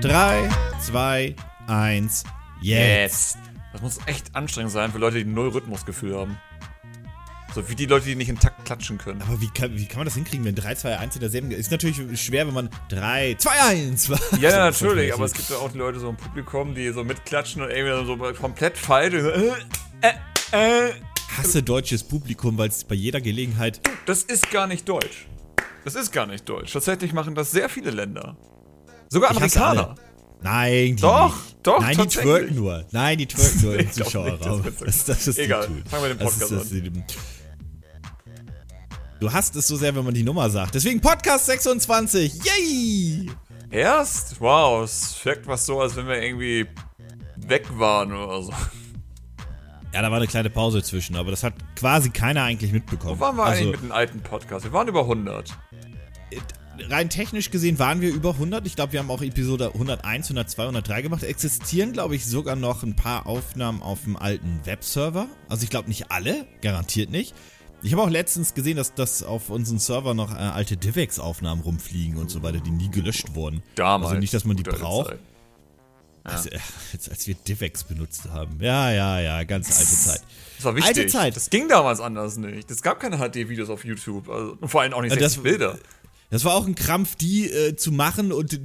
Drei, zwei, eins, jetzt. Das muss echt anstrengend sein für Leute, die null Rhythmusgefühl haben. So wie die Leute, die nicht in Takt klatschen können. Aber wie kann, wie kann man das hinkriegen, wenn 3, 2, 1 in derselben. Ist natürlich schwer, wenn man 3, 2, 1 war. Ja, ja natürlich, aber es gibt ja auch die Leute so im Publikum, die so mitklatschen und irgendwie so komplett falsch. Äh, äh, äh. Hasse deutsches Publikum, weil es bei jeder Gelegenheit. Das ist gar nicht deutsch. Das ist gar nicht deutsch. Tatsächlich machen das sehr viele Länder. Sogar Amerikaner. Nein, die Doch, nicht. doch, Nein, die twerken nur. Nein, die twerken nur im Zuschauerraum. Das, das, ist Egal, fangen wir den Podcast das ist, an. Du hast es so sehr, wenn man die Nummer sagt. Deswegen Podcast 26. Yay! Erst? Wow, es wirkt was so, als wenn wir irgendwie weg waren oder so. Ja, da war eine kleine Pause zwischen, aber das hat quasi keiner eigentlich mitbekommen. Wo waren wir also, eigentlich mit dem alten Podcast? Wir waren über 100 rein technisch gesehen waren wir über 100. Ich glaube, wir haben auch Episode 101, 102, 103 gemacht. Existieren, glaube ich, sogar noch ein paar Aufnahmen auf dem alten Webserver. Also ich glaube nicht alle, garantiert nicht. Ich habe auch letztens gesehen, dass, dass auf unseren Server noch äh, alte DivX-Aufnahmen rumfliegen und so weiter, die nie gelöscht wurden. Damals. Also nicht, dass man die braucht. Ja. Also, äh, jetzt, als wir DivX benutzt haben. Ja, ja, ja, ganz alte Zeit. Das war wichtig. Alte Zeit. Das ging damals anders nicht. Es gab keine HD-Videos auf YouTube. Also, vor allem auch nicht 60 das, Bilder. Das war auch ein Krampf, die äh, zu machen und äh,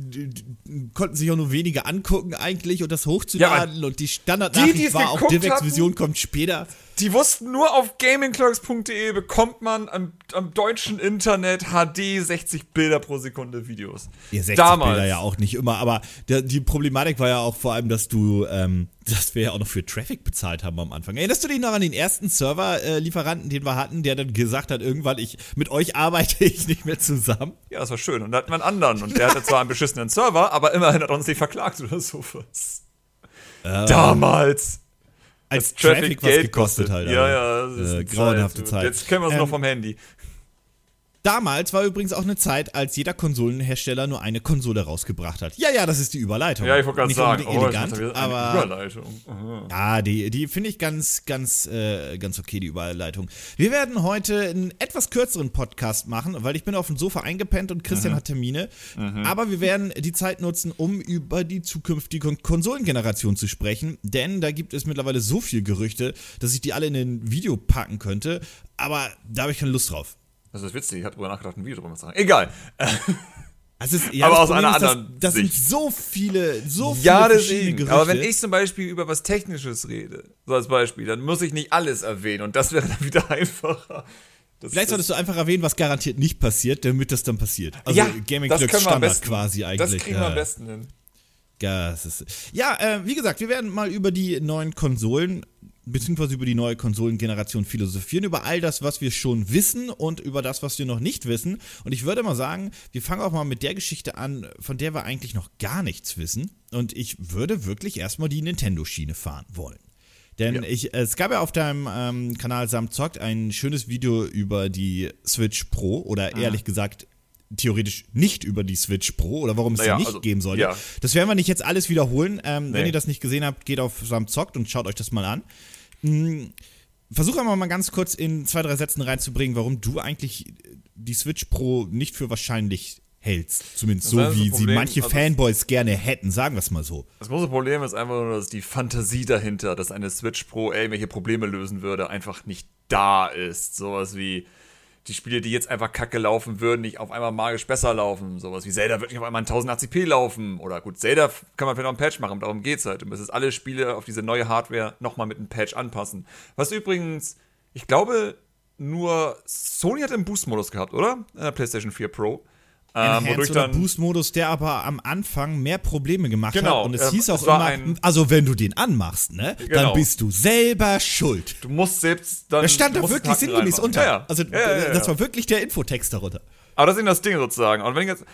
konnten sich auch nur wenige angucken eigentlich und das hochzuladen ja, und die Standardnachricht die, war auch DivX Vision kommt später. Die wussten nur auf gamingclerks.de bekommt man am, am, deutschen Internet HD 60 Bilder pro Sekunde Videos. Ja, 60 Damals. Bilder ja auch nicht immer, aber der, die Problematik war ja auch vor allem, dass du, ähm, dass wir ja auch noch für Traffic bezahlt haben am Anfang. Erinnerst du dich noch an den ersten Server-Lieferanten, den wir hatten, der dann gesagt hat, irgendwann, ich, mit euch arbeite ich nicht mehr zusammen? Ja, das war schön. Und da hatten wir einen anderen und der hatte zwar einen beschissenen Server, aber immerhin hat er uns nicht verklagt oder sowas. Uh. Damals als Traffic, Traffic was Geld gekostet halt. Ja, ja, das ist äh, grauenhafte Zeit. Zeit. Jetzt kennen wir es ähm, noch vom Handy. Damals war übrigens auch eine Zeit, als jeder Konsolenhersteller nur eine Konsole rausgebracht hat. Ja, ja, das ist die Überleitung. Ja, ich wollte gerade sagen, oh, elegant, aber Überleitung. Aha. Ja, die, die finde ich ganz, ganz, äh, ganz okay, die Überleitung. Wir werden heute einen etwas kürzeren Podcast machen, weil ich bin auf dem Sofa eingepennt und Christian mhm. hat Termine. Mhm. Aber wir werden die Zeit nutzen, um über die zukünftige Konsolengeneration zu sprechen, denn da gibt es mittlerweile so viel Gerüchte, dass ich die alle in ein Video packen könnte. Aber da habe ich keine Lust drauf. Das ist witzig, ich habe darüber nachgedacht, ein Video drüber zu machen. Egal. Also ist, ja, aber aus einer ist, anderen das, das sind so viele, so viele ja, deswegen. Gerüchte. Aber wenn ich zum Beispiel über was Technisches rede, so als Beispiel, dann muss ich nicht alles erwähnen und das wäre dann wieder einfacher. Das, Vielleicht solltest du einfach erwähnen, was garantiert nicht passiert, damit das dann passiert. Also ja, Gaming Clerks Standard quasi eigentlich. Das kriegen wir am besten hin. Ja, ja äh, wie gesagt, wir werden mal über die neuen Konsolen beziehungsweise über die neue Konsolengeneration philosophieren, über all das, was wir schon wissen und über das, was wir noch nicht wissen. Und ich würde mal sagen, wir fangen auch mal mit der Geschichte an, von der wir eigentlich noch gar nichts wissen. Und ich würde wirklich erstmal die Nintendo-Schiene fahren wollen. Denn ja. ich, es gab ja auf deinem ähm, Kanal Sam Zockt ein schönes Video über die Switch Pro oder ah. ehrlich gesagt theoretisch nicht über die Switch Pro oder warum es naja, sie nicht also, geben sollte. Ja. Das werden wir nicht jetzt alles wiederholen. Ähm, nee. Wenn ihr das nicht gesehen habt, geht auf Sam Zockt und schaut euch das mal an. Hm, versuch einmal mal ganz kurz in zwei, drei Sätzen reinzubringen, warum du eigentlich die Switch Pro nicht für wahrscheinlich hältst. Zumindest so, wie sie manche also Fanboys gerne hätten, sagen wir es mal so. Das große Problem ist einfach nur, dass die Fantasie dahinter, dass eine Switch Pro irgendwelche Probleme lösen würde, einfach nicht da ist. Sowas wie, die Spiele, die jetzt einfach kacke laufen würden, nicht auf einmal magisch besser laufen. Sowas wie Zelda wird nicht auf einmal in 1080p laufen. Oder gut, Zelda kann man vielleicht noch einen Patch machen, darum geht's halt. Du müsstest alle Spiele auf diese neue Hardware nochmal mit einem Patch anpassen. Was übrigens, ich glaube, nur Sony hat einen Boost-Modus gehabt, oder? In der PlayStation 4 Pro. Ähm, wodurch dann Boost-Modus, der aber am Anfang mehr Probleme gemacht genau, hat. Und es äh, hieß auch immer, also wenn du den anmachst, ne, genau. dann bist du selber schuld. Du musst selbst dann. Da stand doch wirklich sinngemäß unter. Ja, ja. Also ja, das war wirklich der Infotext darunter. Aber das ist eben das Ding sozusagen. Und wenn jetzt,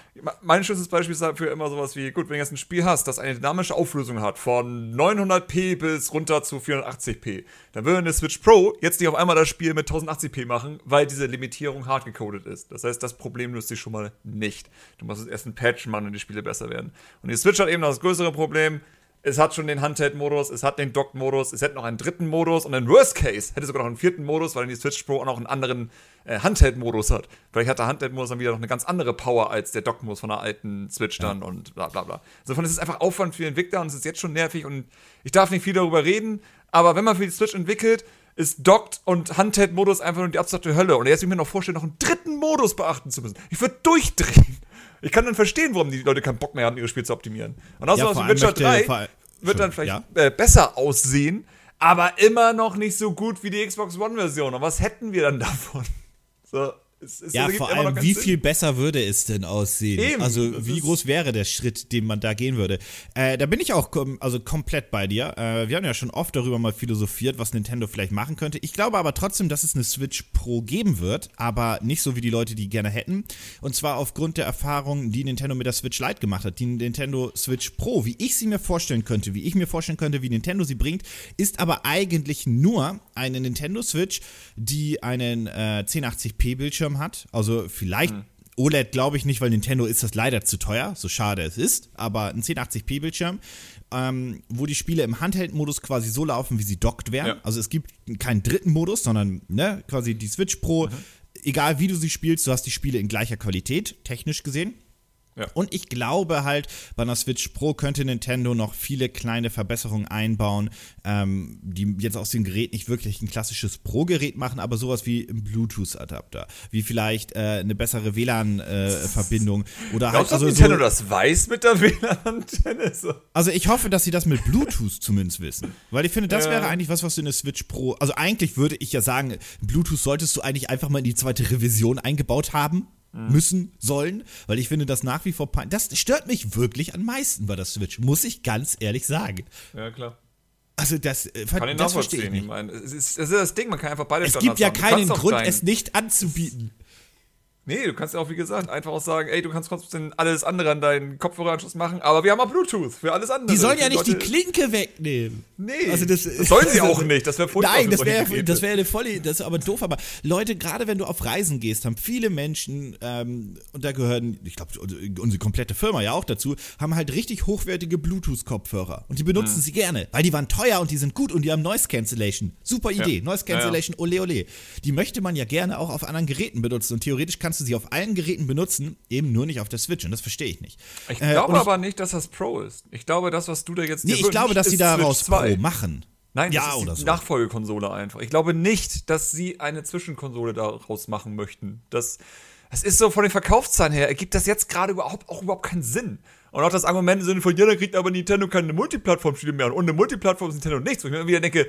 mein schönstes Beispiel ist dafür immer sowas wie, gut, wenn du jetzt ein Spiel hast, das eine dynamische Auflösung hat von 900p bis runter zu 480p, dann würde eine Switch Pro jetzt nicht auf einmal das Spiel mit 1080p machen, weil diese Limitierung hart gecodet ist. Das heißt, das Problem löst sich schon mal nicht. Du musst erst ein Patch machen und die Spiele besser werden. Und die Switch hat eben das größere Problem, es hat schon den Handheld-Modus, es hat den Dock-Modus, es hätte noch einen dritten Modus und in Worst Case hätte sogar noch einen vierten Modus, weil dann die Switch Pro auch noch einen anderen äh, Handheld-Modus hat. Vielleicht hat der Handheld-Modus dann wieder noch eine ganz andere Power als der Dock-Modus von der alten Switch dann ja. und bla bla bla. Insofern ist es einfach Aufwand für den Entwickler und es ist jetzt schon nervig und ich darf nicht viel darüber reden, aber wenn man für die Switch entwickelt, ist Dockt und Handheld-Modus einfach nur die absolute Hölle. Und jetzt will ich mir noch vorstellen, noch einen dritten Modus beachten zu müssen. Ich würde durchdrehen. Ich kann dann verstehen, warum die Leute keinen Bock mehr haben, ihre Spiele zu optimieren. Und außerdem ja, Witcher 3 wird dann vielleicht ja. äh, besser aussehen, aber immer noch nicht so gut wie die Xbox One-Version. Und was hätten wir dann davon? So. Es, es ja, vor allem, wie Sinn. viel besser würde es denn aussehen? Eben, also, wie groß wäre der Schritt, den man da gehen würde? Äh, da bin ich auch kom also komplett bei dir. Äh, wir haben ja schon oft darüber mal philosophiert, was Nintendo vielleicht machen könnte. Ich glaube aber trotzdem, dass es eine Switch Pro geben wird, aber nicht so wie die Leute die gerne hätten. Und zwar aufgrund der Erfahrung, die Nintendo mit der Switch Lite gemacht hat. Die Nintendo Switch Pro, wie ich sie mir vorstellen könnte, wie ich mir vorstellen könnte, wie Nintendo sie bringt, ist aber eigentlich nur eine Nintendo Switch, die einen äh, 1080p-Bildschirm Bildschirm hat. Also vielleicht mhm. OLED glaube ich nicht, weil Nintendo ist das leider zu teuer, so schade es ist. Aber ein 1080p-Bildschirm, ähm, wo die Spiele im Handheld-Modus quasi so laufen, wie sie dockt werden. Ja. Also es gibt keinen dritten Modus, sondern ne, quasi die Switch Pro. Mhm. Egal wie du sie spielst, du hast die Spiele in gleicher Qualität, technisch gesehen. Ja. Und ich glaube halt, bei einer Switch Pro könnte Nintendo noch viele kleine Verbesserungen einbauen, ähm, die jetzt aus dem Gerät nicht wirklich ein klassisches Pro-Gerät machen, aber sowas wie ein Bluetooth-Adapter, wie vielleicht äh, eine bessere WLAN-Verbindung äh, oder halt. Also Nintendo so, das weiß mit der WLAN-Antenne? So. Also ich hoffe, dass sie das mit Bluetooth zumindest wissen, weil ich finde, das ja. wäre eigentlich was, was du in der Switch Pro. Also eigentlich würde ich ja sagen, Bluetooth solltest du eigentlich einfach mal in die zweite Revision eingebaut haben. Müssen, sollen, weil ich finde das nach wie vor Das stört mich wirklich am meisten bei der Switch, muss ich ganz ehrlich sagen. Ja, klar. Also das, äh, kann das verstehe ich nicht. Ich meine, es, ist, es ist das Ding, man kann einfach beide Es gibt ja keinen Grund, es nicht anzubieten. Nee, du kannst ja auch, wie gesagt, einfach auch sagen, ey, du kannst trotzdem alles andere an deinen Kopfhöreranschluss machen, aber wir haben auch Bluetooth für alles andere. Die sollen ja nicht die Klinke wegnehmen. Nee. Also das, das sollen sie auch nicht, das wäre furchtbar. Nein, das wäre das wär eine volle, das ist aber doof, aber Leute, gerade wenn du auf Reisen gehst, haben viele Menschen, ähm, und da gehören, ich glaube, unsere komplette Firma ja auch dazu, haben halt richtig hochwertige Bluetooth-Kopfhörer. Und die benutzen hm. sie gerne, weil die waren teuer und die sind gut und die haben Noise Cancellation. Super Idee. Ja. Noise Cancellation, ja, ja. ole ole. Die möchte man ja gerne auch auf anderen Geräten benutzen und theoretisch kannst kannst du sie auf allen Geräten benutzen, eben nur nicht auf der Switch. Und das verstehe ich nicht. Ich äh, glaube aber nicht, dass das Pro ist. Ich glaube, das, was du da jetzt. Nee, ich glaube, dass sie daraus Pro machen. Nein, ja, das ist die so. Nachfolgekonsole einfach. Ich glaube nicht, dass sie eine Zwischenkonsole daraus machen möchten. Das, das ist so von den Verkaufszahlen her, ergibt das jetzt gerade überhaupt auch überhaupt keinen Sinn. Und auch das Argument im Sinne von, ja, da kriegt aber Nintendo keine Multiplattform-Spiele mehr. Und ohne Multiplattform ist Nintendo nichts. Und ich mir wieder denke,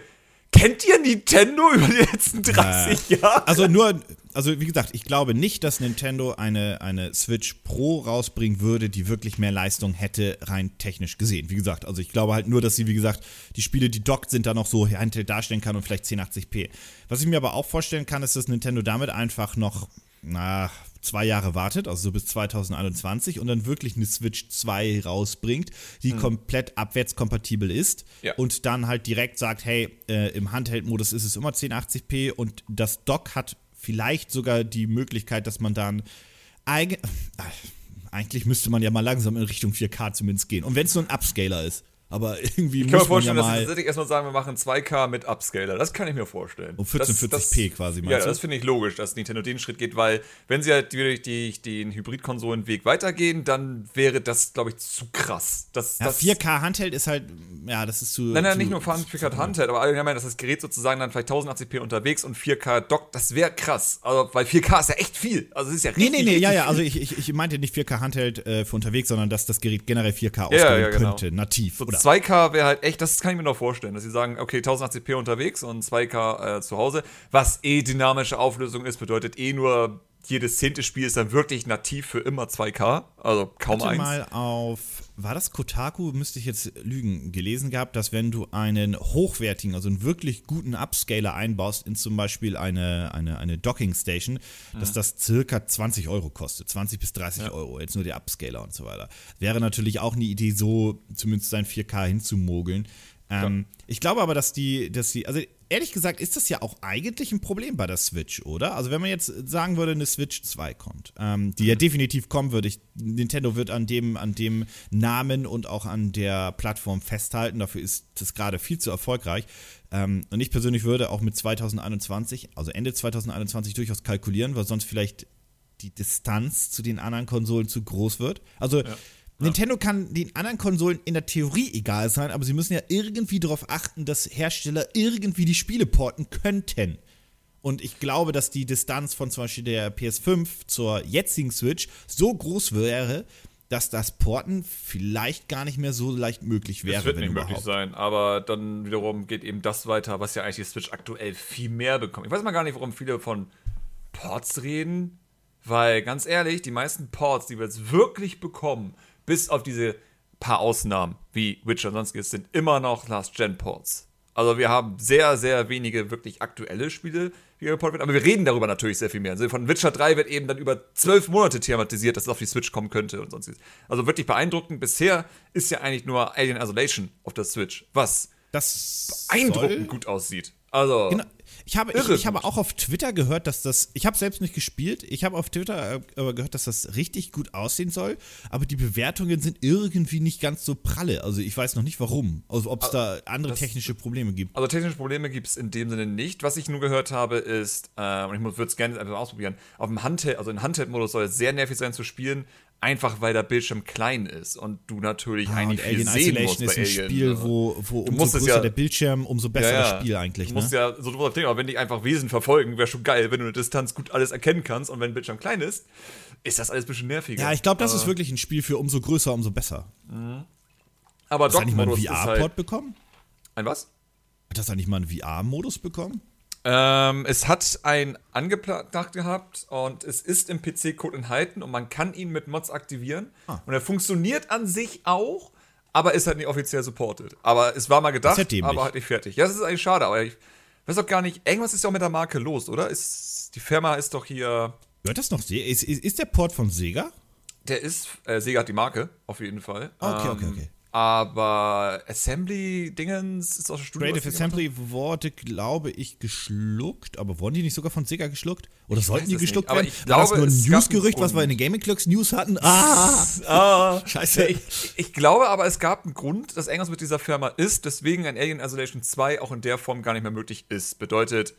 Kennt ihr Nintendo über die letzten 30 äh, Jahre? Also nur, also wie gesagt, ich glaube nicht, dass Nintendo eine, eine Switch Pro rausbringen würde, die wirklich mehr Leistung hätte, rein technisch gesehen. Wie gesagt, also ich glaube halt nur, dass sie, wie gesagt, die Spiele, die dockt sind, da noch so handheld darstellen kann und vielleicht 1080p. Was ich mir aber auch vorstellen kann, ist, dass Nintendo damit einfach noch, na, zwei Jahre wartet, also so bis 2021 und dann wirklich eine Switch 2 rausbringt, die mhm. komplett abwärtskompatibel ist ja. und dann halt direkt sagt, hey, äh, im Handheld-Modus ist es immer 1080p und das Dock hat vielleicht sogar die Möglichkeit, dass man dann eig äh, eigentlich müsste man ja mal langsam in Richtung 4K zumindest gehen. Und wenn es nur ein Upscaler ist. Aber irgendwie ich kann mir vorstellen, ja dass sie erstmal sagen, wir machen 2K mit Upscaler. Das kann ich mir vorstellen. Um 1440p quasi, meinst Ja, du? das finde ich logisch, dass Nintendo den Schritt geht, weil wenn sie halt wirklich die, den Hybrid-Konsolenweg weitergehen, dann wäre das, glaube ich, zu krass. Das, ja, das 4K Handheld ist halt, ja, das ist zu. Nein, nein, zu, nicht nur 4K Handheld, aber allgemein, dass das Gerät sozusagen dann vielleicht 1080p unterwegs und 4K dockt, das wäre krass. Also, weil 4K ist ja echt viel. Also, es ist ja richtig. Nee, nee, nee, ja, ja, also ich, ich, ich meinte nicht 4K Handheld äh, für unterwegs, sondern dass das Gerät generell 4K ausgeben ja, ja, genau. könnte, nativ. So 2K wäre halt echt, das kann ich mir noch vorstellen, dass sie sagen, okay, 1080p unterwegs und 2K äh, zu Hause, was eh dynamische Auflösung ist, bedeutet eh nur, jedes zehnte Spiel ist dann wirklich nativ für immer 2K, also kaum Hatte eins. mal auf, war das Kotaku, müsste ich jetzt lügen, gelesen gehabt, dass wenn du einen hochwertigen, also einen wirklich guten Upscaler einbaust in zum Beispiel eine, eine, eine Docking Station, mhm. dass das circa 20 Euro kostet, 20 bis 30 ja. Euro, jetzt nur der Upscaler und so weiter. Wäre natürlich auch eine Idee, so zumindest sein 4K hinzumogeln. Ähm, ich glaube aber, dass die, dass die, also ehrlich gesagt ist das ja auch eigentlich ein Problem bei der Switch, oder? Also wenn man jetzt sagen würde, eine Switch 2 kommt, ähm, die ja mhm. definitiv kommen würde, ich, Nintendo wird an dem, an dem Namen und auch an der Plattform festhalten, dafür ist das gerade viel zu erfolgreich. Ähm, und ich persönlich würde auch mit 2021, also Ende 2021 durchaus kalkulieren, weil sonst vielleicht die Distanz zu den anderen Konsolen zu groß wird. Also ja. Nintendo kann den anderen Konsolen in der Theorie egal sein, aber sie müssen ja irgendwie darauf achten, dass Hersteller irgendwie die Spiele porten könnten. Und ich glaube, dass die Distanz von zum Beispiel der PS5 zur jetzigen Switch so groß wäre, dass das Porten vielleicht gar nicht mehr so leicht möglich wäre. Das wird nicht überhaupt. möglich sein, aber dann wiederum geht eben das weiter, was ja eigentlich die Switch aktuell viel mehr bekommt. Ich weiß mal gar nicht, warum viele von Ports reden, weil ganz ehrlich, die meisten Ports, die wir jetzt wirklich bekommen, bis auf diese paar Ausnahmen wie Witcher und sonstiges, sind immer noch Last-Gen-Ports. Also wir haben sehr, sehr wenige wirklich aktuelle Spiele, die geportet werden, aber wir reden darüber natürlich sehr viel mehr. Also von Witcher 3 wird eben dann über zwölf Monate thematisiert, dass es auf die Switch kommen könnte und sonstiges. Also wirklich beeindruckend. Bisher ist ja eigentlich nur Alien Isolation auf der Switch, was das beeindruckend gut aussieht. Also. Genau. Ich habe, ich, ich, habe auch auf Twitter gehört, dass das. Ich habe selbst nicht gespielt. Ich habe auf Twitter äh, aber gehört, dass das richtig gut aussehen soll. Aber die Bewertungen sind irgendwie nicht ganz so pralle. Also ich weiß noch nicht warum. Also ob es da andere das, technische Probleme gibt. Also technische Probleme gibt es in dem Sinne nicht. Was ich nur gehört habe, ist, äh, und ich würde es gerne einfach ausprobieren, auf dem Handheld, also in Handheld-Modus soll es sehr nervig sein zu spielen, einfach weil der Bildschirm klein ist und du natürlich ah, eigentlich viel Alien sehen Isolation musst ist ein Alien. Spiel, wo, wo umso größer ja, der Bildschirm, umso besser ja, ja. das Spiel eigentlich. Du musst ne? ja so drüber denken, aber wenn dich einfach Wesen verfolgen, wäre schon geil, wenn du eine Distanz gut alles erkennen kannst und wenn der Bildschirm klein ist, ist das alles ein bisschen nerviger. Ja, ich glaube, das aber ist wirklich ein Spiel für umso größer, umso besser. Mhm. Aber Hast du mal einen VR-Port halt bekommen? Ein was? Hat das eigentlich mal einen VR-Modus bekommen? Ähm, es hat ein angedacht gehabt und es ist im PC-Code enthalten und man kann ihn mit Mods aktivieren. Ah. Und er funktioniert an sich auch, aber ist halt nicht offiziell supported. Aber es war mal gedacht, aber halt nicht fertig. Ja, das ist eigentlich schade, aber ich weiß doch gar nicht, irgendwas ist ja auch mit der Marke los, oder? Ist, die Firma ist doch hier. Hört das noch? Ist, ist, ist der Port von Sega? Der ist, äh, Sega hat die Marke, auf jeden Fall. Okay, okay, ähm, okay. Aber Assembly-Dingens ist aus der Studio. Creative Assembly wurde, glaube ich, geschluckt. Aber wurden die nicht sogar von Sega geschluckt? Oder ich sollten die geschluckt werden? Ich glaube, War das nur ein Newsgerücht, was wir in den Gaming Clocks News hatten? Ah! ah Scheiße. Ich, ich, glaube aber, es gab einen Grund, dass irgendwas mit dieser Firma ist, deswegen ein Alien Isolation 2 auch in der Form gar nicht mehr möglich ist. Bedeutet,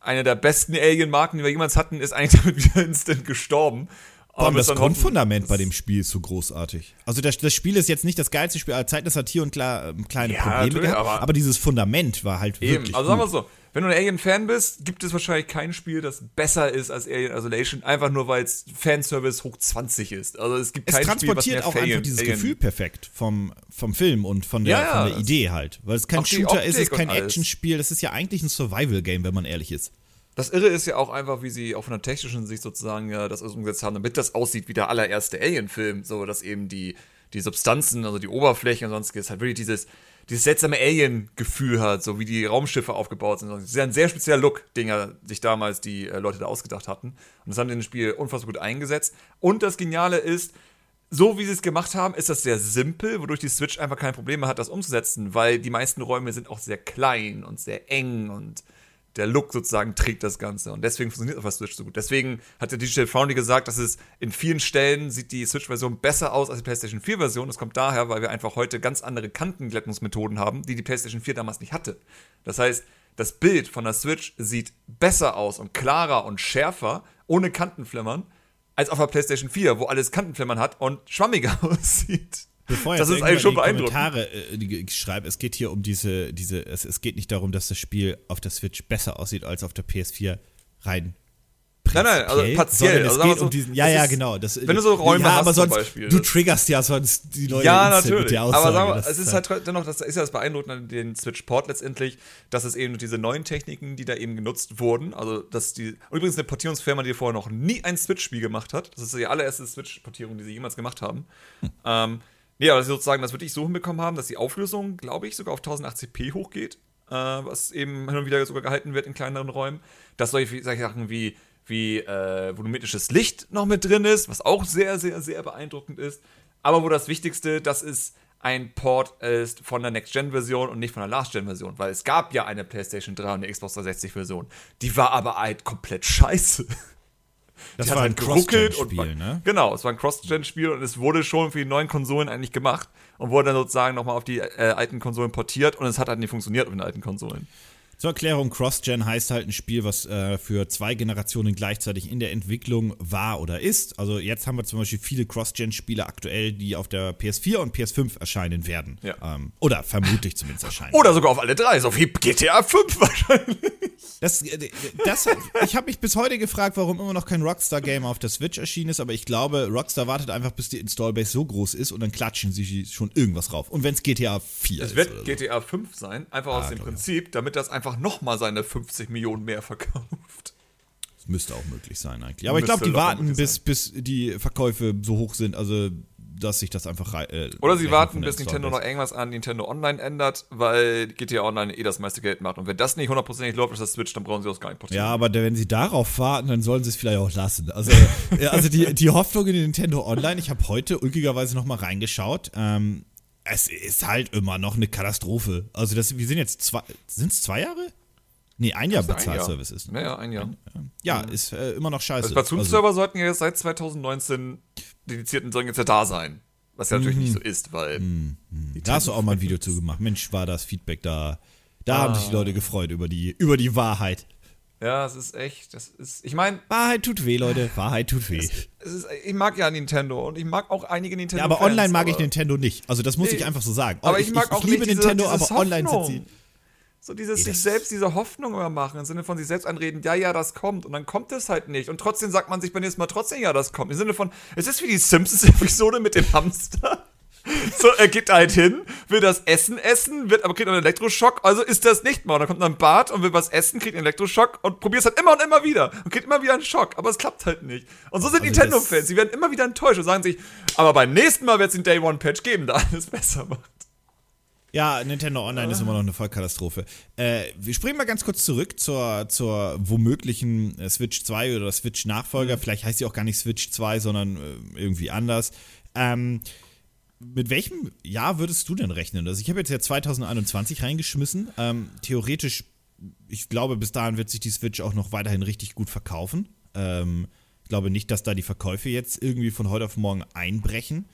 eine der besten Alien-Marken, die wir jemals hatten, ist eigentlich damit wieder instant gestorben. Allem das Grundfundament bei dem Spiel ist so großartig. Also das, das, Spiel ist jetzt nicht das geilste Spiel aller Zeiten, das hat hier und klar ähm, kleine ja, Probleme gehabt, aber, aber, dieses Fundament war halt eben. wirklich Also sagen wir so, wenn du ein Alien-Fan bist, gibt es wahrscheinlich kein Spiel, das besser ist als Alien Isolation, einfach nur weil es Fanservice hoch 20 ist. Also es gibt es kein transportiert Spiel, was auch einfach dieses Alien Gefühl perfekt vom, vom Film und von der, ja, von der Idee halt. Weil es kein Shooter ist, es ist kein Actionspiel, das ist ja eigentlich ein Survival-Game, wenn man ehrlich ist. Das Irre ist ja auch einfach, wie sie auch von der technischen Sicht sozusagen ja das umgesetzt haben, damit das aussieht wie der allererste Alien-Film, so dass eben die, die Substanzen, also die Oberfläche und sonstiges, halt wirklich dieses, dieses seltsame Alien-Gefühl hat, so wie die Raumschiffe aufgebaut sind. Das ist ja ein sehr spezieller Look, den ja sich damals die äh, Leute da ausgedacht hatten. Und das haben die in dem Spiel unfassbar gut eingesetzt. Und das Geniale ist, so wie sie es gemacht haben, ist das sehr simpel, wodurch die Switch einfach keine Probleme hat, das umzusetzen, weil die meisten Räume sind auch sehr klein und sehr eng und der Look sozusagen trägt das Ganze. Und deswegen funktioniert auch das Switch so gut. Deswegen hat der Digital Foundry gesagt, dass es in vielen Stellen sieht die Switch-Version besser aus als die PlayStation 4-Version. Das kommt daher, weil wir einfach heute ganz andere Kantenglättungsmethoden haben, die die PlayStation 4 damals nicht hatte. Das heißt, das Bild von der Switch sieht besser aus und klarer und schärfer, ohne Kantenflimmern, als auf der PlayStation 4, wo alles Kantenflimmern hat und schwammiger aussieht. Bevor das ist eigentlich schon beeindruckend. Kommentare äh, schreibe, es geht hier um diese, diese es, es geht nicht darum, dass das Spiel auf der Switch besser aussieht als auf der PS4 rein Nein, nein, also partiell. Also geht so, um diesen, ja, ja, genau. Das, wenn du so Räume ja, hast aber sonst, zum Beispiel. Du triggerst ja sonst die Leute Ja, natürlich. Mit der Aussage. Aber sagen wir, es ist halt dennoch, das ist ja das Beeindruckende an den Switch Port letztendlich, dass es eben diese neuen Techniken, die da eben genutzt wurden, also dass die, übrigens eine Portierungsfirma, die vorher noch nie ein Switch-Spiel gemacht hat, das ist die allererste Switch-Portierung, die sie jemals gemacht haben, hm. ähm, Nee, aber dass sie sozusagen das wirklich so hinbekommen haben, dass die Auflösung, glaube ich, sogar auf 1080p hochgeht, äh, was eben hin und wieder sogar gehalten wird in kleineren Räumen. Dass solche, solche Sachen wie, wie äh, volumetrisches Licht noch mit drin ist, was auch sehr, sehr, sehr beeindruckend ist. Aber wo das Wichtigste, dass es ein Port ist von der Next-Gen-Version und nicht von der Last-Gen-Version, weil es gab ja eine PlayStation 3 und eine Xbox 360-Version. Die war aber halt komplett scheiße. Das war ein geruckelt und Cross-Gen-Spiel, ne? Genau, es war ein Cross-Gen-Spiel und es wurde schon für die neuen Konsolen eigentlich gemacht und wurde dann sozusagen nochmal auf die äh, alten Konsolen portiert und es hat halt nicht funktioniert auf den alten Konsolen. Zur Erklärung, Cross-Gen heißt halt ein Spiel, was äh, für zwei Generationen gleichzeitig in der Entwicklung war oder ist. Also jetzt haben wir zum Beispiel viele Cross-Gen-Spiele aktuell, die auf der PS4 und PS5 erscheinen werden. Ja. Ähm, oder vermutlich zumindest erscheinen. Oder sogar auf alle drei, so wie GTA 5 wahrscheinlich. Das, äh, das, ich habe mich bis heute gefragt, warum immer noch kein Rockstar-Game auf der Switch erschienen ist, aber ich glaube, Rockstar wartet einfach, bis die Installbase so groß ist und dann klatschen sie schon irgendwas rauf. Und wenn es GTA 4 Es ist. wird oder so. GTA 5 sein, einfach aus Ah, dem glaub ich Prinzip, damit das einfach nochmal seine 50 Millionen mehr verkauft. Das müsste auch möglich sein eigentlich. Aber ich glaube, die warten, bis, bis die Verkäufe so hoch sind, also dass sich das einfach äh, Oder sie warten, bis Nintendo noch irgendwas an Nintendo Online ändert, weil GTA Online eh das meiste Geld macht. Und wenn das nicht hundertprozentig läuft, ist das Switch, dann brauchen sie das gar nicht portieren. Ja, aber wenn sie darauf warten, dann sollen sie es vielleicht auch lassen. Also, ja, also die, die Hoffnung in Nintendo Online, ich habe heute ulkigerweise noch mal reingeschaut, ähm, es ist halt immer noch eine Katastrophe. Also das, wir sind jetzt zwei, sind es zwei Jahre? Nee, ein Jahr ein. Bezahlservice ist. Ne? Naja, ein Jahr. Ja, ist äh, immer noch scheiße. Also Splatoon-Server sollten ja jetzt seit 2019 dedizierten sollen jetzt ja da sein. Was ja natürlich Mhm. nicht so ist, weil Da hast du auch mal ein Video zu gemacht. Mensch, war das Feedback da. Da haben Ah. sich die Leute gefreut über die, über die Wahrheit. Ja, es ist echt, das ist, ich meine, Wahrheit tut weh, Leute. Wahrheit tut weh. es ist, ich mag ja Nintendo und ich mag auch einige Nintendo. Ja, aber online mag ich aber- Nintendo nicht. Also das muss Nee. ich einfach so sagen. Aber ich mag auch liebe nicht diese, Nintendo, aber online sind sie. So dieses Nee, sich selbst diese Hoffnung immer machen, im Sinne von sich selbst einreden, ja, ja, das kommt. Und dann kommt es halt nicht. Und trotzdem sagt man sich beim nächsten Mal trotzdem, ja, das kommt. Im Sinne von, es ist wie die Simpsons-Episode mit dem Hamster. So, er geht da halt hin, will das Essen essen, wird aber kriegt einen Elektroschock, also ist das nicht mal. Und dann kommt dann Bart und will was essen, kriegt einen Elektroschock und probiert es halt immer und immer wieder und kriegt immer wieder einen Schock, aber es klappt halt nicht. Und so sind Also Nintendo-Fans, sie werden immer wieder enttäuscht und sagen sich, aber beim nächsten Mal wird es den Day One Patch geben, da alles besser macht. Ja, Nintendo Online ist immer noch eine Vollkatastrophe. Äh, wir springen mal ganz kurz zurück zur, zur womöglichen äh, Switch 2 oder Switch-Nachfolger. Vielleicht heißt sie auch gar nicht Switch 2, sondern äh, irgendwie anders. Ähm, mit welchem Jahr würdest du denn rechnen? Also ich habe jetzt ja 2021 reingeschmissen. Ähm, theoretisch, ich glaube, bis dahin wird sich die Switch auch noch weiterhin richtig gut verkaufen. Ähm, ich glaube nicht, dass da die Verkäufe jetzt irgendwie von heute auf morgen einbrechen.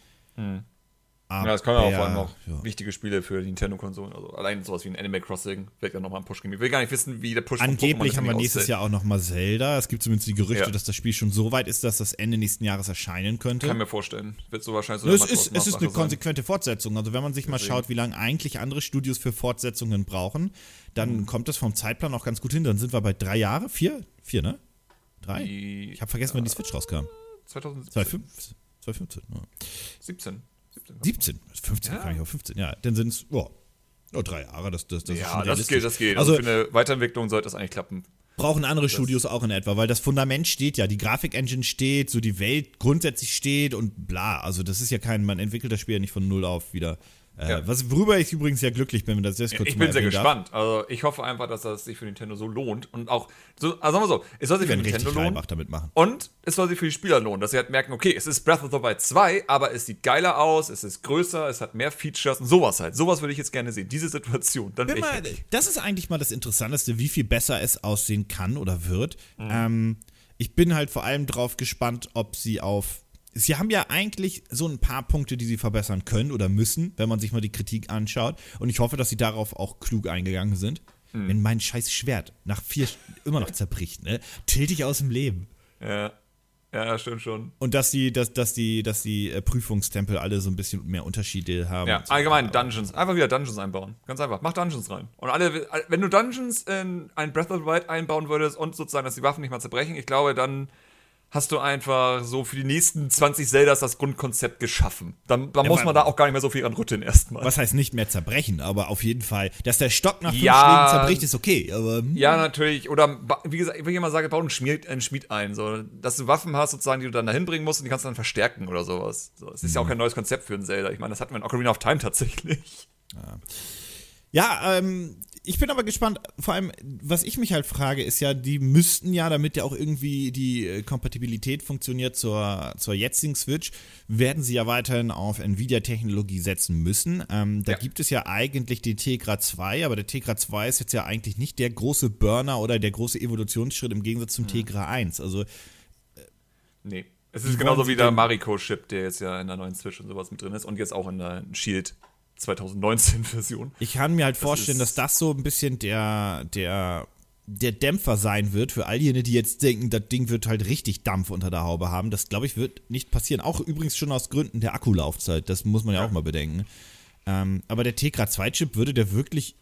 Ja, das kann ja auch vor allem Aber, auch ja. wichtige Spiele für die Nintendo-Konsolen. Also allein sowas wie ein Animal Crossing wird ja nochmal einen Push geben. Ich will gar nicht wissen, wie der Push Angeblich haben wir nächstes. Jahr auch noch mal Zelda. Es gibt zumindest die Gerüchte, Ja. dass das Spiel schon so weit ist, dass das Ende nächsten Jahres erscheinen könnte. Kann mir vorstellen. Wird so wahrscheinlich so es ist, es ist eine sein. konsequente Fortsetzung. Also wenn man sich mal Deswegen. schaut, wie lange eigentlich andere Studios für Fortsetzungen brauchen, dann Mhm. kommt das vom Zeitplan auch ganz gut hin. Dann sind wir bei drei Jahre, vier, vier, ne? Drei? Die- Ich habe vergessen, wann die Switch rauskam. 2017. 2015. 2015. Ja. 17. 17. 17. 15, Ja. kann ich auch 15. Ja, dann sind es, oh, oh, drei Jahre. Das, das, das ist Ja, schon das geht, das geht. Also, Also für eine Weiterentwicklung sollte das eigentlich klappen. brauchen andere Studios auch in etwa, weil das Fundament steht ja, die Grafikengine steht, so die Welt grundsätzlich steht und bla. Also das ist ja kein, man entwickelt das Spiel ja nicht von null auf wieder. Äh, Ja. was, worüber ich übrigens sehr glücklich bin, wenn das jetzt kurz Ich bin sehr erwähnen darf. gespannt. Also ich hoffe einfach, dass das sich für Nintendo so lohnt. Und auch, so, also sagen wir so, es soll sich für Nintendo lohnen. Damit machen. Und es soll sich für die Spieler lohnen, dass sie halt merken, okay, es ist Breath of the Wild 2, aber es sieht geiler aus, es ist größer, es hat mehr Features und sowas halt. Sowas würde ich jetzt gerne sehen. Diese Situation. Dann Bin mal, das ist eigentlich mal das Interessanteste, wie viel besser es aussehen kann oder wird. Mhm. Ähm, ich bin halt vor allem drauf gespannt, ob sie auf. Sie haben ja eigentlich so ein paar Punkte, die sie verbessern können oder müssen, wenn man sich mal die Kritik anschaut. Und ich hoffe, dass sie darauf auch klug eingegangen sind. Mhm. Wenn mein scheiß Schwert nach vier immer noch zerbricht, ne? Tilt ich aus dem Leben. Ja. Ja, stimmt schon. Und dass die, dass, dass die, dass die äh, Prüfungstempel alle so ein bisschen mehr Unterschiede haben. Ja, so. allgemein Dungeons. Einfach wieder Dungeons einbauen. Ganz einfach. Mach Dungeons rein. Und alle, wenn du Dungeons in ein Breath of the Wild einbauen würdest und sozusagen, dass die Waffen nicht mal zerbrechen, ich glaube, dann hast du einfach so für die nächsten 20 Zeldas das Grundkonzept geschaffen. Dann, dann Ja, muss man da auch gar nicht mehr so viel ran rütteln erstmal. Was heißt nicht mehr zerbrechen, aber auf jeden Fall, dass der Stock nach fünf Ja. Schlägen zerbricht, ist okay. Aber hm, Ja, natürlich. Oder wie gesagt, wenn ich immer sage, bau einen Schmied, einen Schmied ein, so, dass du Waffen hast, sozusagen, die du dann dahin bringen musst und die kannst du dann verstärken oder sowas. So, es ist ja auch kein neues Konzept für ein Zelda. Ich meine, das hatten wir in Ocarina of Time tatsächlich. Ja, ähm, ich bin aber gespannt, vor allem, was ich mich halt frage, ist ja, die müssten ja, damit ja auch irgendwie die äh, Kompatibilität funktioniert zur, zur jetzigen Switch, werden sie ja weiterhin auf Nvidia-Technologie setzen müssen. Ähm, da ja. gibt es ja eigentlich die Tegra 2, aber der Tegra 2 ist jetzt ja eigentlich nicht der große Burner oder der große Evolutionsschritt im Gegensatz zum mhm. Tegra 1. Also. Äh, nee. Es ist genauso wie der Mariko-Chip, der jetzt ja in der neuen Switch und sowas mit drin ist und jetzt auch in der Shield 2019-Version. Ich kann mir halt das vorstellen, dass das so ein bisschen der, der, der Dämpfer sein wird für all jene, die jetzt denken, das Ding wird halt richtig Dampf unter der Haube haben. Das, glaube ich, wird nicht passieren. Auch übrigens schon aus Gründen der Akkulaufzeit. Das muss man ja, ja. auch mal bedenken. Ähm, aber der Tegra 2-Chip würde der wirklich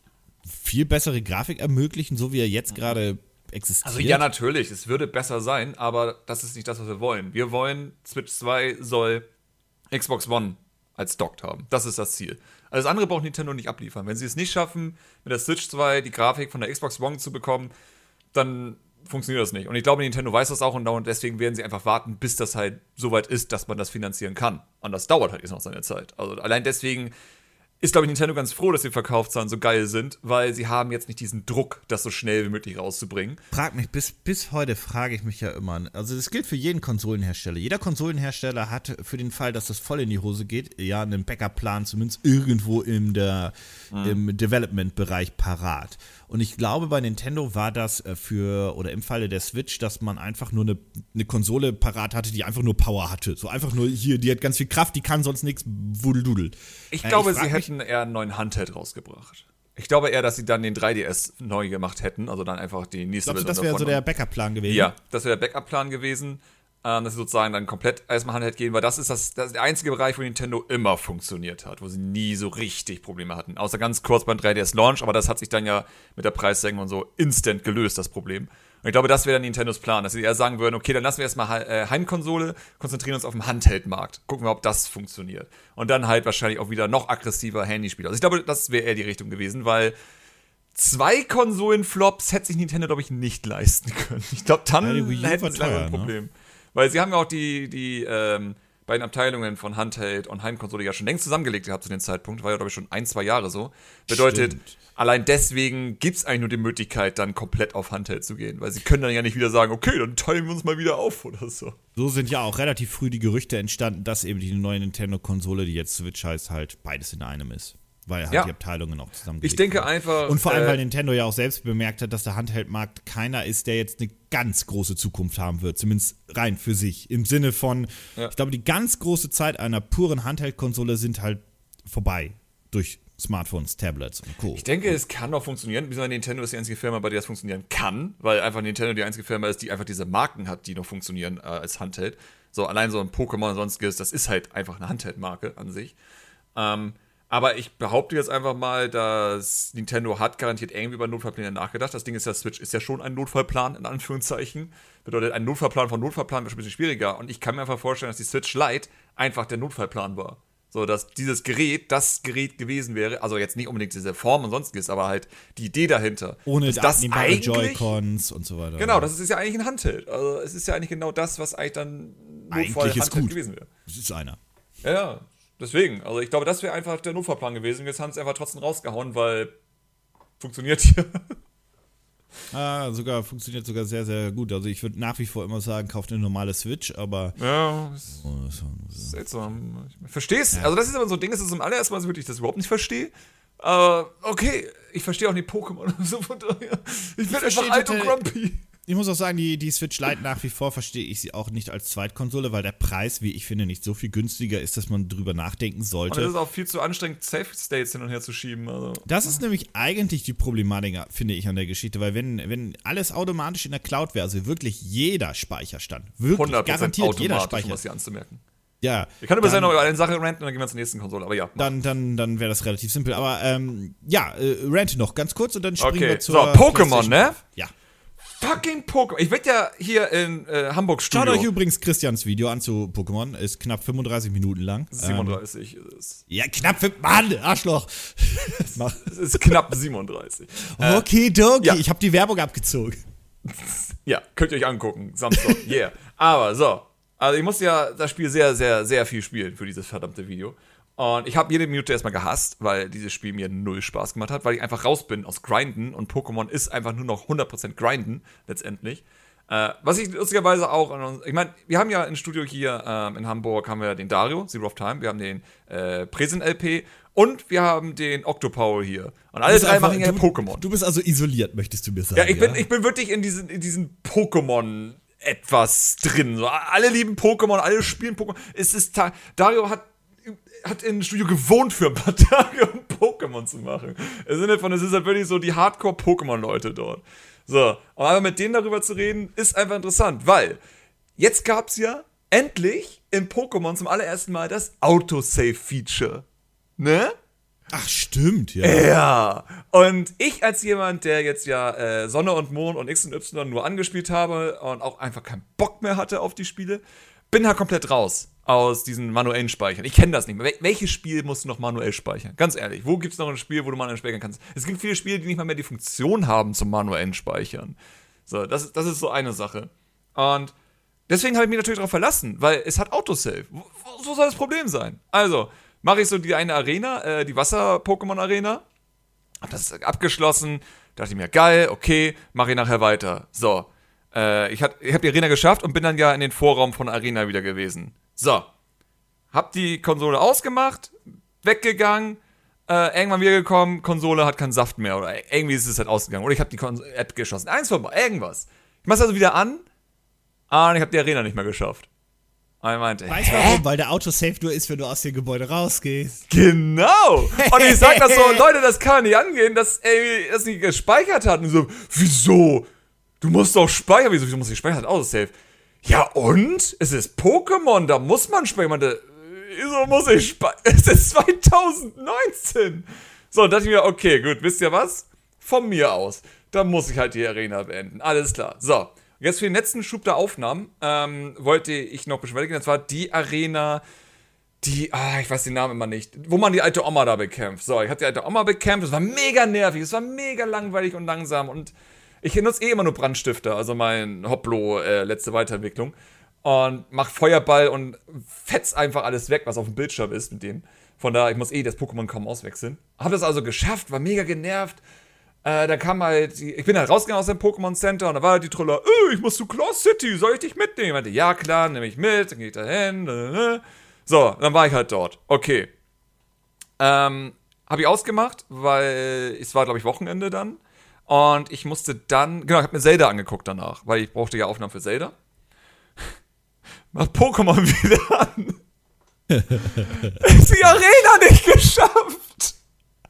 viel bessere Grafik ermöglichen, so wie er jetzt gerade existiert. Also ja, natürlich, es würde besser sein, aber das ist nicht das, was wir wollen. Wir wollen, Switch 2 soll Xbox One als Dockt haben. Das ist das Ziel. Alles andere braucht Nintendo nicht abliefern. Wenn sie es nicht schaffen, mit der Switch 2 die Grafik von der Xbox One zu bekommen, dann funktioniert das nicht. Und ich glaube, Nintendo weiß das auch und deswegen werden sie einfach warten, bis das halt so weit ist, dass man das finanzieren kann. Und das dauert halt jetzt noch seine Zeit. Also allein deswegen ist, glaube ich, Nintendo ganz froh, dass die Verkaufszahlen so geil sind, weil sie haben jetzt nicht diesen Druck, das so schnell wie möglich rauszubringen. Frag mich, bis, bis heute frage ich mich ja immer, also das gilt für jeden Konsolenhersteller. Jeder Konsolenhersteller hat für den Fall, dass das voll in die Hose geht, ja einen Backup-Plan zumindest irgendwo im, der, mhm. im Development-Bereich parat. Und ich glaube, bei Nintendo war das äh, für, oder im Falle der Switch, dass man einfach nur eine, eine Konsole parat hatte, die einfach nur Power hatte. So einfach nur hier, die hat ganz viel Kraft, die kann sonst nichts, wudeldudel. Ich äh, glaube, ich sie hätten eher einen neuen Handheld rausgebracht. Ich glaube eher, dass sie dann den 3DS neu gemacht hätten, also dann einfach die nächste Version. Das wäre so der Backup-Plan gewesen? Ja, das wäre der Backup-Plan gewesen ähm, dass sie sozusagen dann komplett erstmal Handheld gehen, weil das ist, das, das ist der einzige Bereich, wo Nintendo immer funktioniert hat, wo sie nie so richtig Probleme hatten. Außer ganz kurz beim 3DS Launch, aber das hat sich dann ja mit der Preissenkung und so instant gelöst, das Problem. Und ich glaube, das wäre dann Nintendos Plan, dass sie eher sagen würden, okay, dann lassen wir erstmal äh, Heimkonsole, konzentrieren uns auf den Handheld-Markt, gucken wir, ob das funktioniert. Und dann halt wahrscheinlich auch wieder noch aggressiver Handyspieler. Also ich glaube, das wäre eher die Richtung gewesen, weil zwei Konsolen-Flops hätte sich Nintendo, glaube ich, nicht leisten können. Ich glaube, dann ja, hätten sie ein ne? Problem. Ne? Weil sie haben ja auch die, die ähm, beiden Abteilungen von Handheld und Heimkonsole ja schon längst zusammengelegt gehabt zu dem Zeitpunkt. War ja, glaube ich, schon ein, zwei Jahre so. Bedeutet, Stimmt. allein deswegen gibt es eigentlich nur die Möglichkeit, dann komplett auf Handheld zu gehen. Weil sie können dann ja nicht wieder sagen, okay, dann teilen wir uns mal wieder auf oder so. So sind ja auch relativ früh die Gerüchte entstanden, dass eben die neue Nintendo-Konsole, die jetzt Switch heißt, halt beides in einem ist weil halt ja. die Abteilungen auch zusammen Ich denke einfach. Und vor allem, äh, weil Nintendo ja auch selbst bemerkt hat, dass der Handheldmarkt keiner ist, der jetzt eine ganz große Zukunft haben wird, zumindest rein für sich. Im Sinne von, ja. ich glaube, die ganz große Zeit einer puren Handheld-Konsole sind halt vorbei durch Smartphones, Tablets und Co. Ich denke, es kann auch funktionieren. Bisher Nintendo ist die einzige Firma, bei der es funktionieren kann, weil einfach Nintendo die einzige Firma ist, die einfach diese Marken hat, die noch funktionieren äh, als Handheld. So allein so ein Pokémon und sonstiges, das ist halt einfach eine Handheld-Marke an sich. Ähm, aber ich behaupte jetzt einfach mal, dass Nintendo hat garantiert irgendwie über Notfallpläne nachgedacht. Das Ding ist ja, Switch ist ja schon ein Notfallplan, in Anführungszeichen. Bedeutet, ein Notfallplan von Notfallplan wäre schon ein bisschen schwieriger. Und ich kann mir einfach vorstellen, dass die Switch Lite einfach der Notfallplan war. So, dass dieses Gerät das Gerät gewesen wäre, also jetzt nicht unbedingt diese Form und sonstiges, aber halt die Idee dahinter. Ohne das Joy-Cons und so weiter. Genau, das ist ja eigentlich ein Handheld. Also es ist ja eigentlich genau das, was eigentlich dann Notfall-Handheld gewesen wäre. Es ist einer. Ja, ja. Deswegen, also ich glaube, das wäre einfach der Notfallplan gewesen. Jetzt haben sie einfach trotzdem rausgehauen, weil funktioniert hier. Ah, sogar funktioniert sogar sehr, sehr gut. Also ich würde nach wie vor immer sagen, kauft eine normale Switch, aber. Ja, ist oh, so, so. seltsam. Ich verstehe es. Ja. Also das ist aber so ein Ding, das ist zum allerersten Mal so wirklich, ich das überhaupt nicht verstehe. Aber okay, ich verstehe auch nicht Pokémon. So von daher. Ich bin einfach alt und grumpy. Ich muss auch sagen, die, die Switch Lite nach wie vor verstehe ich sie auch nicht als Zweitkonsole, weil der Preis, wie ich finde, nicht so viel günstiger ist, dass man drüber nachdenken sollte. Und es ist auch viel zu anstrengend, Safe States hin und her zu schieben. Also. Das ist nämlich eigentlich die Problematik, finde ich, an der Geschichte, weil wenn, wenn alles automatisch in der Cloud wäre, also wirklich jeder Speicherstand, wirklich garantiert jeder Speicher. was hier anzumerken. Ja. Wir können über seine eine Sache ranten und dann gehen wir zur nächsten Konsole, aber ja. Dann, dann, dann wäre das relativ simpel. Aber ähm, ja, äh, rante noch ganz kurz und dann springen okay. wir zur. So, Pokémon, ne? Ja fucking Pokémon. Ich werde ja hier in äh, Hamburg Studio. Schaut euch übrigens Christians Video an zu Pokémon. Ist knapp 35 Minuten lang. 37 ähm, ist Ja, knapp. Mann, Arschloch. es ist knapp 37. Okay, doki. Ja. Ich habe die Werbung abgezogen. Ja, könnt ihr euch angucken. Samstag. Yeah. Aber so. Also ich muss ja das Spiel sehr, sehr, sehr viel spielen für dieses verdammte Video. Und ich habe jede Minute erstmal gehasst, weil dieses Spiel mir null Spaß gemacht hat, weil ich einfach raus bin aus Grinden und Pokémon ist einfach nur noch 100% Grinden letztendlich. Äh, was ich lustigerweise auch, ich meine, wir haben ja im Studio hier ähm, in Hamburg haben wir den Dario, Zero of Time, wir haben den äh, Presen LP und wir haben den Octopower hier. Und alle drei machen ja Pokémon. Du bist also isoliert, möchtest du mir sagen. Ja, ich bin, ja? Ich bin wirklich in diesen, in diesen Pokémon etwas drin. So, alle lieben Pokémon, alle spielen Pokémon. Es ist Dario hat hat im Studio gewohnt für ein paar Tage, um Pokémon zu machen. Im Sinne von, es ist halt wirklich so die Hardcore-Pokémon-Leute dort. So, und einfach mit denen darüber zu reden, ist einfach interessant, weil jetzt gab es ja endlich im Pokémon zum allerersten Mal das Autosave-Feature. Ne? Ach, stimmt, ja. Ja. Und ich als jemand, der jetzt ja äh, Sonne und Mond und X und Y nur angespielt habe und auch einfach keinen Bock mehr hatte auf die Spiele, bin halt komplett raus aus diesen manuellen Speichern. Ich kenne das nicht mehr. Wel welches Spiel musst du noch manuell speichern? Ganz ehrlich, wo gibt es noch ein Spiel, wo du manuell speichern kannst? Es gibt viele Spiele, die nicht mal mehr die Funktion haben zum manuellen Speichern. So, das, das ist so eine Sache. Und deswegen habe ich mich natürlich darauf verlassen, weil es hat Autosave. Wo, wo soll das Problem sein? Also, mache ich so die eine Arena, äh, die Wasser-Pokémon-Arena. Hab das abgeschlossen. Dachte ich mir, geil, okay, mache ich nachher weiter. So. Äh, ich habe hab die Arena geschafft und bin dann ja in den Vorraum von Arena wieder gewesen. So. Hab die Konsole ausgemacht, weggegangen, äh, irgendwann wiedergekommen, Konsole hat keinen Saft mehr oder irgendwie ist es halt ausgegangen. Oder ich habe die Kon App geschossen. Eins von irgendwas. Ich mach's also wieder an ah, und ich habe die Arena nicht mehr geschafft. Und er meinte, weißt du warum? Weil der Autosave nur ist, wenn du aus dem Gebäude rausgehst. Genau! Und ich sag das so, Leute, das kann nicht angehen, dass er das nicht gespeichert hat. Und so, wieso? Du musst doch speichern. Wieso, wieso muss ich speichern? Autosave. Ja und? Es ist Pokémon, da muss man speichern. Meinte, wieso muss ich speichern? Es ist 2019. So, und dachte ich mir, okay, gut, wisst ihr was? Von mir aus. Da muss ich halt die Arena beenden. Alles klar. So, jetzt für den letzten Schub der Aufnahmen ähm, wollte ich noch beschweren. Das war die Arena, die, ah, ich weiß den Namen immer nicht, wo man die alte Oma da bekämpft. So, ich habe die alte Oma bekämpft. Es war mega nervig, es war mega langweilig und langsam und ich nutze eh immer nur Brandstifter, also mein Hoplo äh, letzte Weiterentwicklung. Und mach Feuerball und fetz einfach alles weg, was auf dem Bildschirm ist mit dem. Von daher, ich muss eh das Pokémon kaum auswechseln. Hab das also geschafft, war mega genervt. Äh, da kam halt, ich bin halt rausgegangen aus dem Pokémon Center und da war halt die Troller, äh, ich muss zu Claw City, soll ich dich mitnehmen? Ich meinte, ja klar, nehme ich mit, dann gehe ich da hin. So, dann war ich halt dort. Okay. Ähm, habe ich ausgemacht, weil es war, glaube ich, Wochenende dann. Und ich musste dann, genau, ich habe mir Zelda angeguckt danach, weil ich brauchte ja Aufnahmen für Zelda. Mach Pokémon wieder an. ist die Arena nicht geschafft.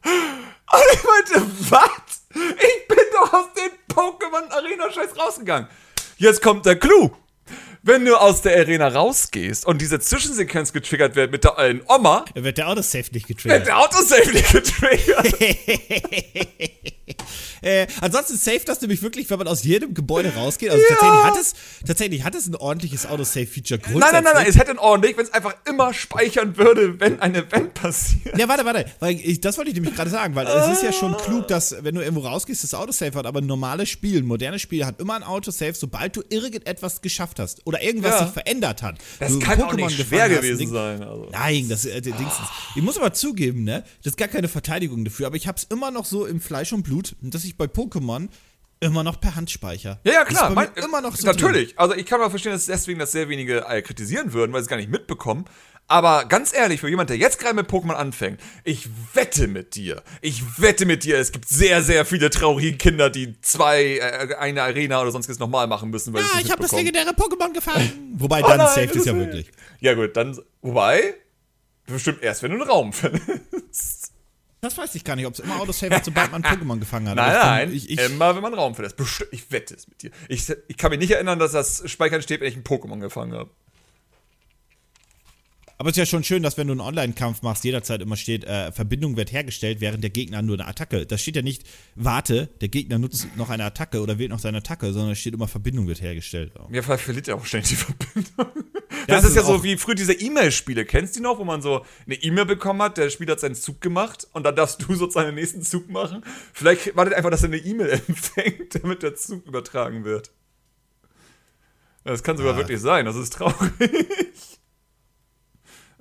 Und ich meinte, was? Ich bin doch aus dem Pokémon Arena Scheiß rausgegangen. Jetzt kommt der Clou wenn du aus der Arena rausgehst und diese Zwischensequenz getriggert wird mit der alten Oma, dann wird der Autosave nicht getriggert. Wird der Autosave nicht getriggert. äh, ansonsten safe das nämlich wirklich, wenn man aus jedem Gebäude rausgeht. Also ja. tatsächlich, hat es, tatsächlich hat es ein ordentliches Autosave-Feature. Nein, nein, nein, nein, es hätte ein ordentlich, wenn es einfach immer speichern würde, wenn ein Event passiert. Ja, warte, warte, weil ich, das wollte ich nämlich gerade sagen, weil es ist ja schon klug, dass wenn du irgendwo rausgehst, das Autosave hat, aber normale Spiele, moderne Spiele hat immer ein Autosave, sobald du irgendetwas geschafft hast. Oder irgendwas ja. sich verändert hat. Das du kann Pokémon auch nicht schwer gewesen sein. Also. Nein, das äh, Dingsens. Ich muss aber zugeben, ne, das ist gar keine Verteidigung dafür, aber ich habe es immer noch so im Fleisch und Blut, dass ich bei Pokémon immer noch per Hand speichere. Ja, ja, klar. Mein, immer noch so natürlich. Drin. Also ich kann mal verstehen, dass deswegen das sehr wenige äh, kritisieren würden, weil sie es gar nicht mitbekommen. Aber ganz ehrlich, für jemand, der jetzt gerade mit Pokémon anfängt, ich wette mit dir, ich wette mit dir, es gibt sehr, sehr viele traurige Kinder, die zwei, äh, eine Arena oder sonstiges nochmal machen müssen. Weil ja, ich habe das legendäre Pokémon gefangen. wobei, dann oh nein, safe ist ja wirklich. Ja gut, dann, wobei, bestimmt erst, wenn du einen Raum findest. Das weiß ich gar nicht, ob es immer Autosave hat, sobald man Pokémon gefangen hat. Nein, nein, ich, ich, immer wenn man Raum findet. Ich wette es mit dir. Ich, ich kann mich nicht erinnern, dass das Speichern steht, wenn ich einen Pokémon gefangen habe. Aber es ist ja schon schön, dass wenn du einen Online-Kampf machst, jederzeit immer steht, äh, Verbindung wird hergestellt, während der Gegner nur eine Attacke. Das steht ja nicht, warte, der Gegner nutzt noch eine Attacke oder wählt noch seine Attacke, sondern es steht immer, Verbindung wird hergestellt. Ja, vielleicht verliert er auch ständig die Verbindung. Das, das ist, ja so wie früher diese E-Mail-Spiele. Kennst du die noch, wo man so eine E-Mail bekommen hat, der Spieler hat seinen Zug gemacht und dann darfst du sozusagen den nächsten Zug machen? Vielleicht wartet einfach, dass er eine E-Mail empfängt, damit der Zug übertragen wird. Das kann sogar ja. wirklich sein, das ist traurig.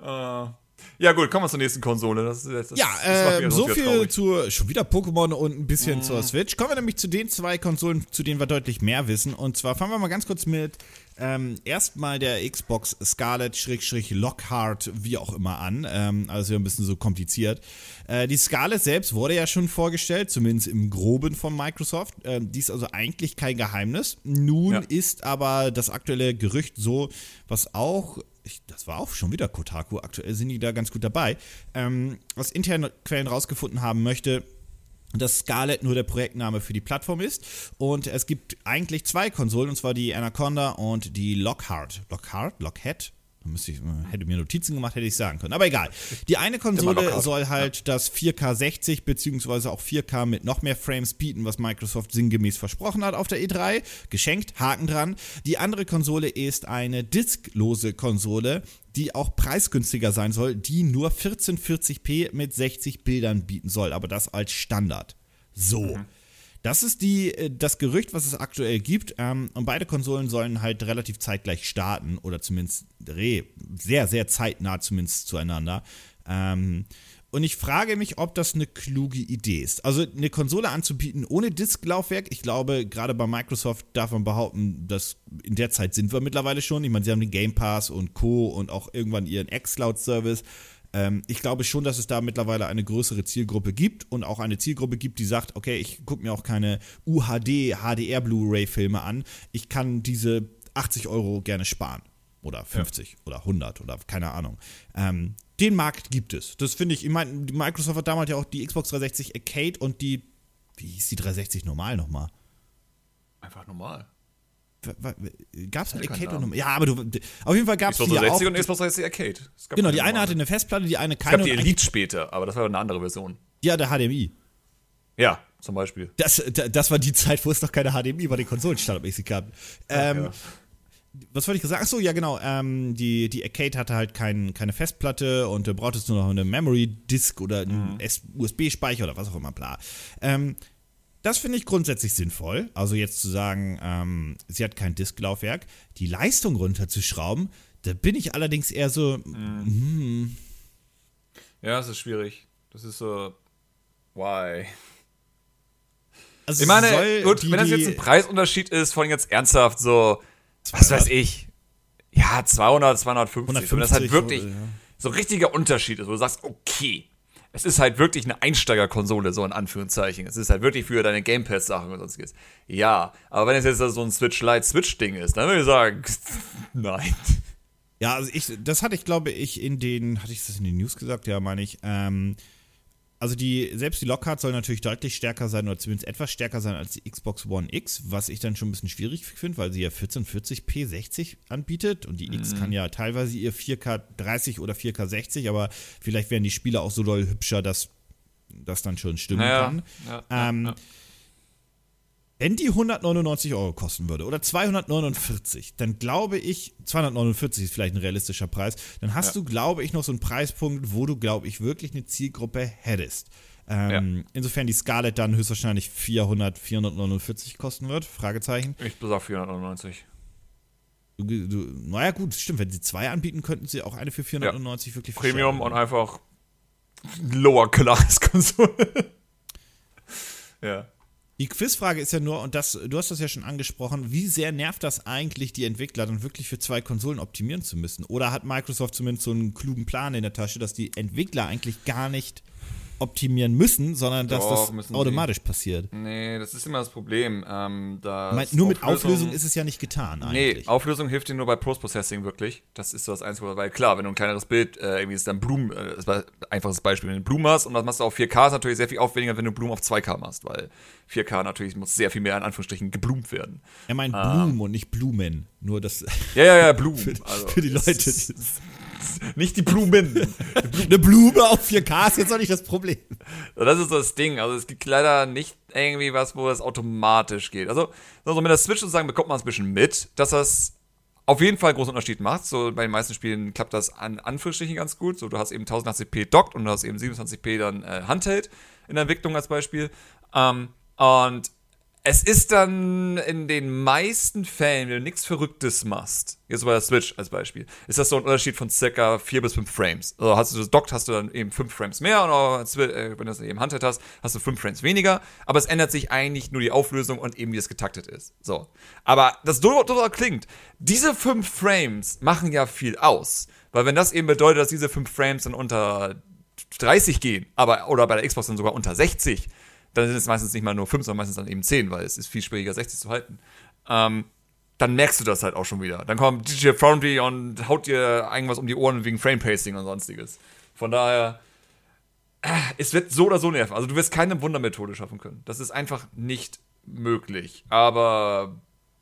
Äh, Ja, gut, kommen wir zur nächsten Konsole. Das, das, ja, das äh, so viel zu schon wieder Pokémon und ein bisschen mm. zur Switch. Kommen wir nämlich zu den zwei Konsolen, zu denen wir deutlich mehr wissen. Und zwar fangen wir mal ganz kurz mit ähm, erstmal der Xbox Scarlet-Lockhart, wie auch immer, an. Ähm, also ein bisschen so kompliziert. Äh, die Scarlet selbst wurde ja schon vorgestellt, zumindest im Groben von Microsoft. Äh, die ist also eigentlich kein Geheimnis. Nun ja. ist aber das aktuelle Gerücht so, was auch ich, das war auch schon wieder Kotaku, aktuell sind die da ganz gut dabei, ähm, was interne Quellen rausgefunden haben möchte, dass Scarlett nur der Projektname für die Plattform ist. Und es gibt eigentlich zwei Konsolen, und zwar die Anaconda und die Lockhart. Lockhart? Lockhead? Müsste ich, hätte mir Notizen gemacht, hätte ich sagen können. Aber egal. Die eine Konsole soll halt ja. das 4K 60 beziehungsweise auch 4K mit noch mehr Frames bieten, was Microsoft sinngemäß versprochen hat auf der E3. Geschenkt, Haken dran. Die andere Konsole ist eine disklose Konsole, die auch preisgünstiger sein soll, die nur 1440p mit 60 Bildern bieten soll, aber das als Standard. So. Mhm. Das ist die, äh, das Gerücht, was es aktuell gibt. Ähm, und beide Konsolen sollen halt relativ zeitgleich starten oder zumindest sehr, sehr zeitnah zumindest zueinander. Ähm, und ich frage mich, ob das eine kluge Idee ist. Also eine Konsole anzubieten ohne Disklaufwerk. Ich glaube, gerade bei Microsoft darf man behaupten, dass in der Zeit sind wir mittlerweile schon. Ich meine, sie haben den Game Pass und Co. und auch irgendwann ihren xCloud-Service. Ähm, ich glaube schon, dass es da mittlerweile eine größere Zielgruppe gibt und auch eine Zielgruppe gibt, die sagt, okay, ich gucke mir auch keine UHD, HDR Blu-ray-Filme an. Ich kann diese 80 Euro gerne sparen. Oder 50 ja. oder 100 oder keine Ahnung. Ähm, den Markt gibt es. Das finde ich, ich meine, Microsoft hat damals ja auch die Xbox 360 Arcade und die, wie hieß die 360 normal nochmal? Einfach normal. Gab es ein Arcade oder Ja, aber du. Auf jeden Fall gab es die. Xbox 360 und Xbox 360 Arcade. Genau, die eine hatte eine Festplatte, die eine keine. Es gab die Elite später, aber das war eine andere Version. Ja, der HDMI. Ja, zum Beispiel. Das, das war die Zeit, wo es noch keine HDMI bei den Konsolen standardmäßig gab. Ähm, ja. Was wollte ich gesagt? Achso, ja, genau. Ähm, die, die Arcade hatte halt kein, keine Festplatte und du brauchtest nur noch eine Memory Disk oder einen mhm. USB-Speicher oder was auch immer, bla. Ähm, das finde ich grundsätzlich sinnvoll. Also jetzt zu sagen, ähm, sie hat kein Disklaufwerk, die Leistung runterzuschrauben, da bin ich allerdings eher so. Mhm. Hm. Ja, das ist schwierig. Das ist so. Why? Also ich meine, gut, die, wenn das jetzt ein Preisunterschied ist, von jetzt ernsthaft so, 200? was weiß ich, ja, 200, 250, 150, wenn das halt wirklich ja. so ein richtiger Unterschied ist, wo du sagst, okay, es ist halt wirklich eine Einsteigerkonsole, so in Anführungszeichen. Es ist halt wirklich für deine Game Pass-Sachen und sonstiges. Ja, aber wenn es jetzt so ein Switch Lite Switch-Ding ist, dann würde ich sagen, nein. Ja, also ich, das hatte ich, glaube ich, in den, hatte ich das in den News gesagt? Ja, meine ich, ähm, also die, selbst die Lockhart soll natürlich deutlich stärker sein oder zumindest etwas stärker sein als die Xbox One X, was ich dann schon ein bisschen schwierig finde, weil sie ja 1440p 60 anbietet und die mhm. X kann ja teilweise ihr 4K 30 oder 4K 60, aber vielleicht werden die Spiele auch so doll hübscher, dass das dann schon stimmen naja, kann. Ja, ähm, ja, ja. Wenn die 199 Euro kosten würde oder 249, dann glaube ich, 249 ist vielleicht ein realistischer Preis, dann hast ja. du, glaube ich, noch so einen Preispunkt, wo du, glaube ich, wirklich eine Zielgruppe hättest. Ähm, ja. Insofern die Scarlett dann höchstwahrscheinlich 400, 449 kosten wird, Fragezeichen. Ich besag 499. Du, du, naja, gut, stimmt. Wenn sie zwei anbieten, könnten sie auch eine für 499 ja. wirklich Premium und einfach Lower Class Konsole. ja. Die Quizfrage ist ja nur, und das, du hast das ja schon angesprochen, wie sehr nervt das eigentlich die Entwickler, dann wirklich für zwei Konsolen optimieren zu müssen? Oder hat Microsoft zumindest so einen klugen Plan in der Tasche, dass die Entwickler eigentlich gar nicht optimieren müssen, sondern dass Doch, das automatisch die. passiert. Nee, das ist immer das Problem. Ähm, meine, nur mit Auflösung ist es ja nicht getan eigentlich. Nee, Auflösung hilft dir nur bei Post-Processing wirklich. Das ist so das Einzige, weil klar, wenn du ein kleineres Bild, äh, irgendwie ist dann Blumen, äh, das war ein einfaches Beispiel, wenn du Blumen hast und das machst du auf 4K, ist natürlich sehr viel aufwendiger, wenn du Blumen auf 2K machst, weil 4K natürlich muss sehr viel mehr in Anführungsstrichen geblumt werden. Er meint ähm, Blumen und nicht Blumen. Nur das. Ja, ja, ja, Blumen. für, also, für die Leute. nicht die Blumen. Eine Blume auf 4K ist jetzt auch nicht das Problem. Das ist das Ding. Also es gibt leider nicht irgendwie was, wo das automatisch geht. Also, also mit der Switch sozusagen bekommt man es ein bisschen mit, dass das auf jeden Fall einen großen Unterschied macht. So bei den meisten Spielen klappt das an Anführungsstrichen ganz gut. So du hast eben 1080p dockt und du hast eben 27p dann äh, Handheld in der Entwicklung als Beispiel. Ähm, und es ist dann in den meisten Fällen, wenn du nichts Verrücktes machst, jetzt bei der Switch als Beispiel, ist das so ein Unterschied von circa 4 bis 5 Frames. Also hast du das dockt, hast du dann eben 5 Frames mehr und äh, wenn du das eben Handheld hast, hast du 5 Frames weniger, aber es ändert sich eigentlich nur die Auflösung und eben wie es getaktet ist. So. Aber das doof klingt, diese 5 Frames machen ja viel aus, weil wenn das eben bedeutet, dass diese 5 Frames dann unter 30 gehen, aber oder bei der Xbox dann sogar unter 60, dann sind es meistens nicht mal nur 5, sondern meistens dann eben 10, weil es ist viel schwieriger, 60 zu halten. Ähm, dann merkst du das halt auch schon wieder. Dann kommt DJ Foundry und haut dir irgendwas um die Ohren wegen Frame Pacing und sonstiges. Von daher, äh, es wird so oder so nerven. Also du wirst keine Wundermethode schaffen können. Das ist einfach nicht möglich. Aber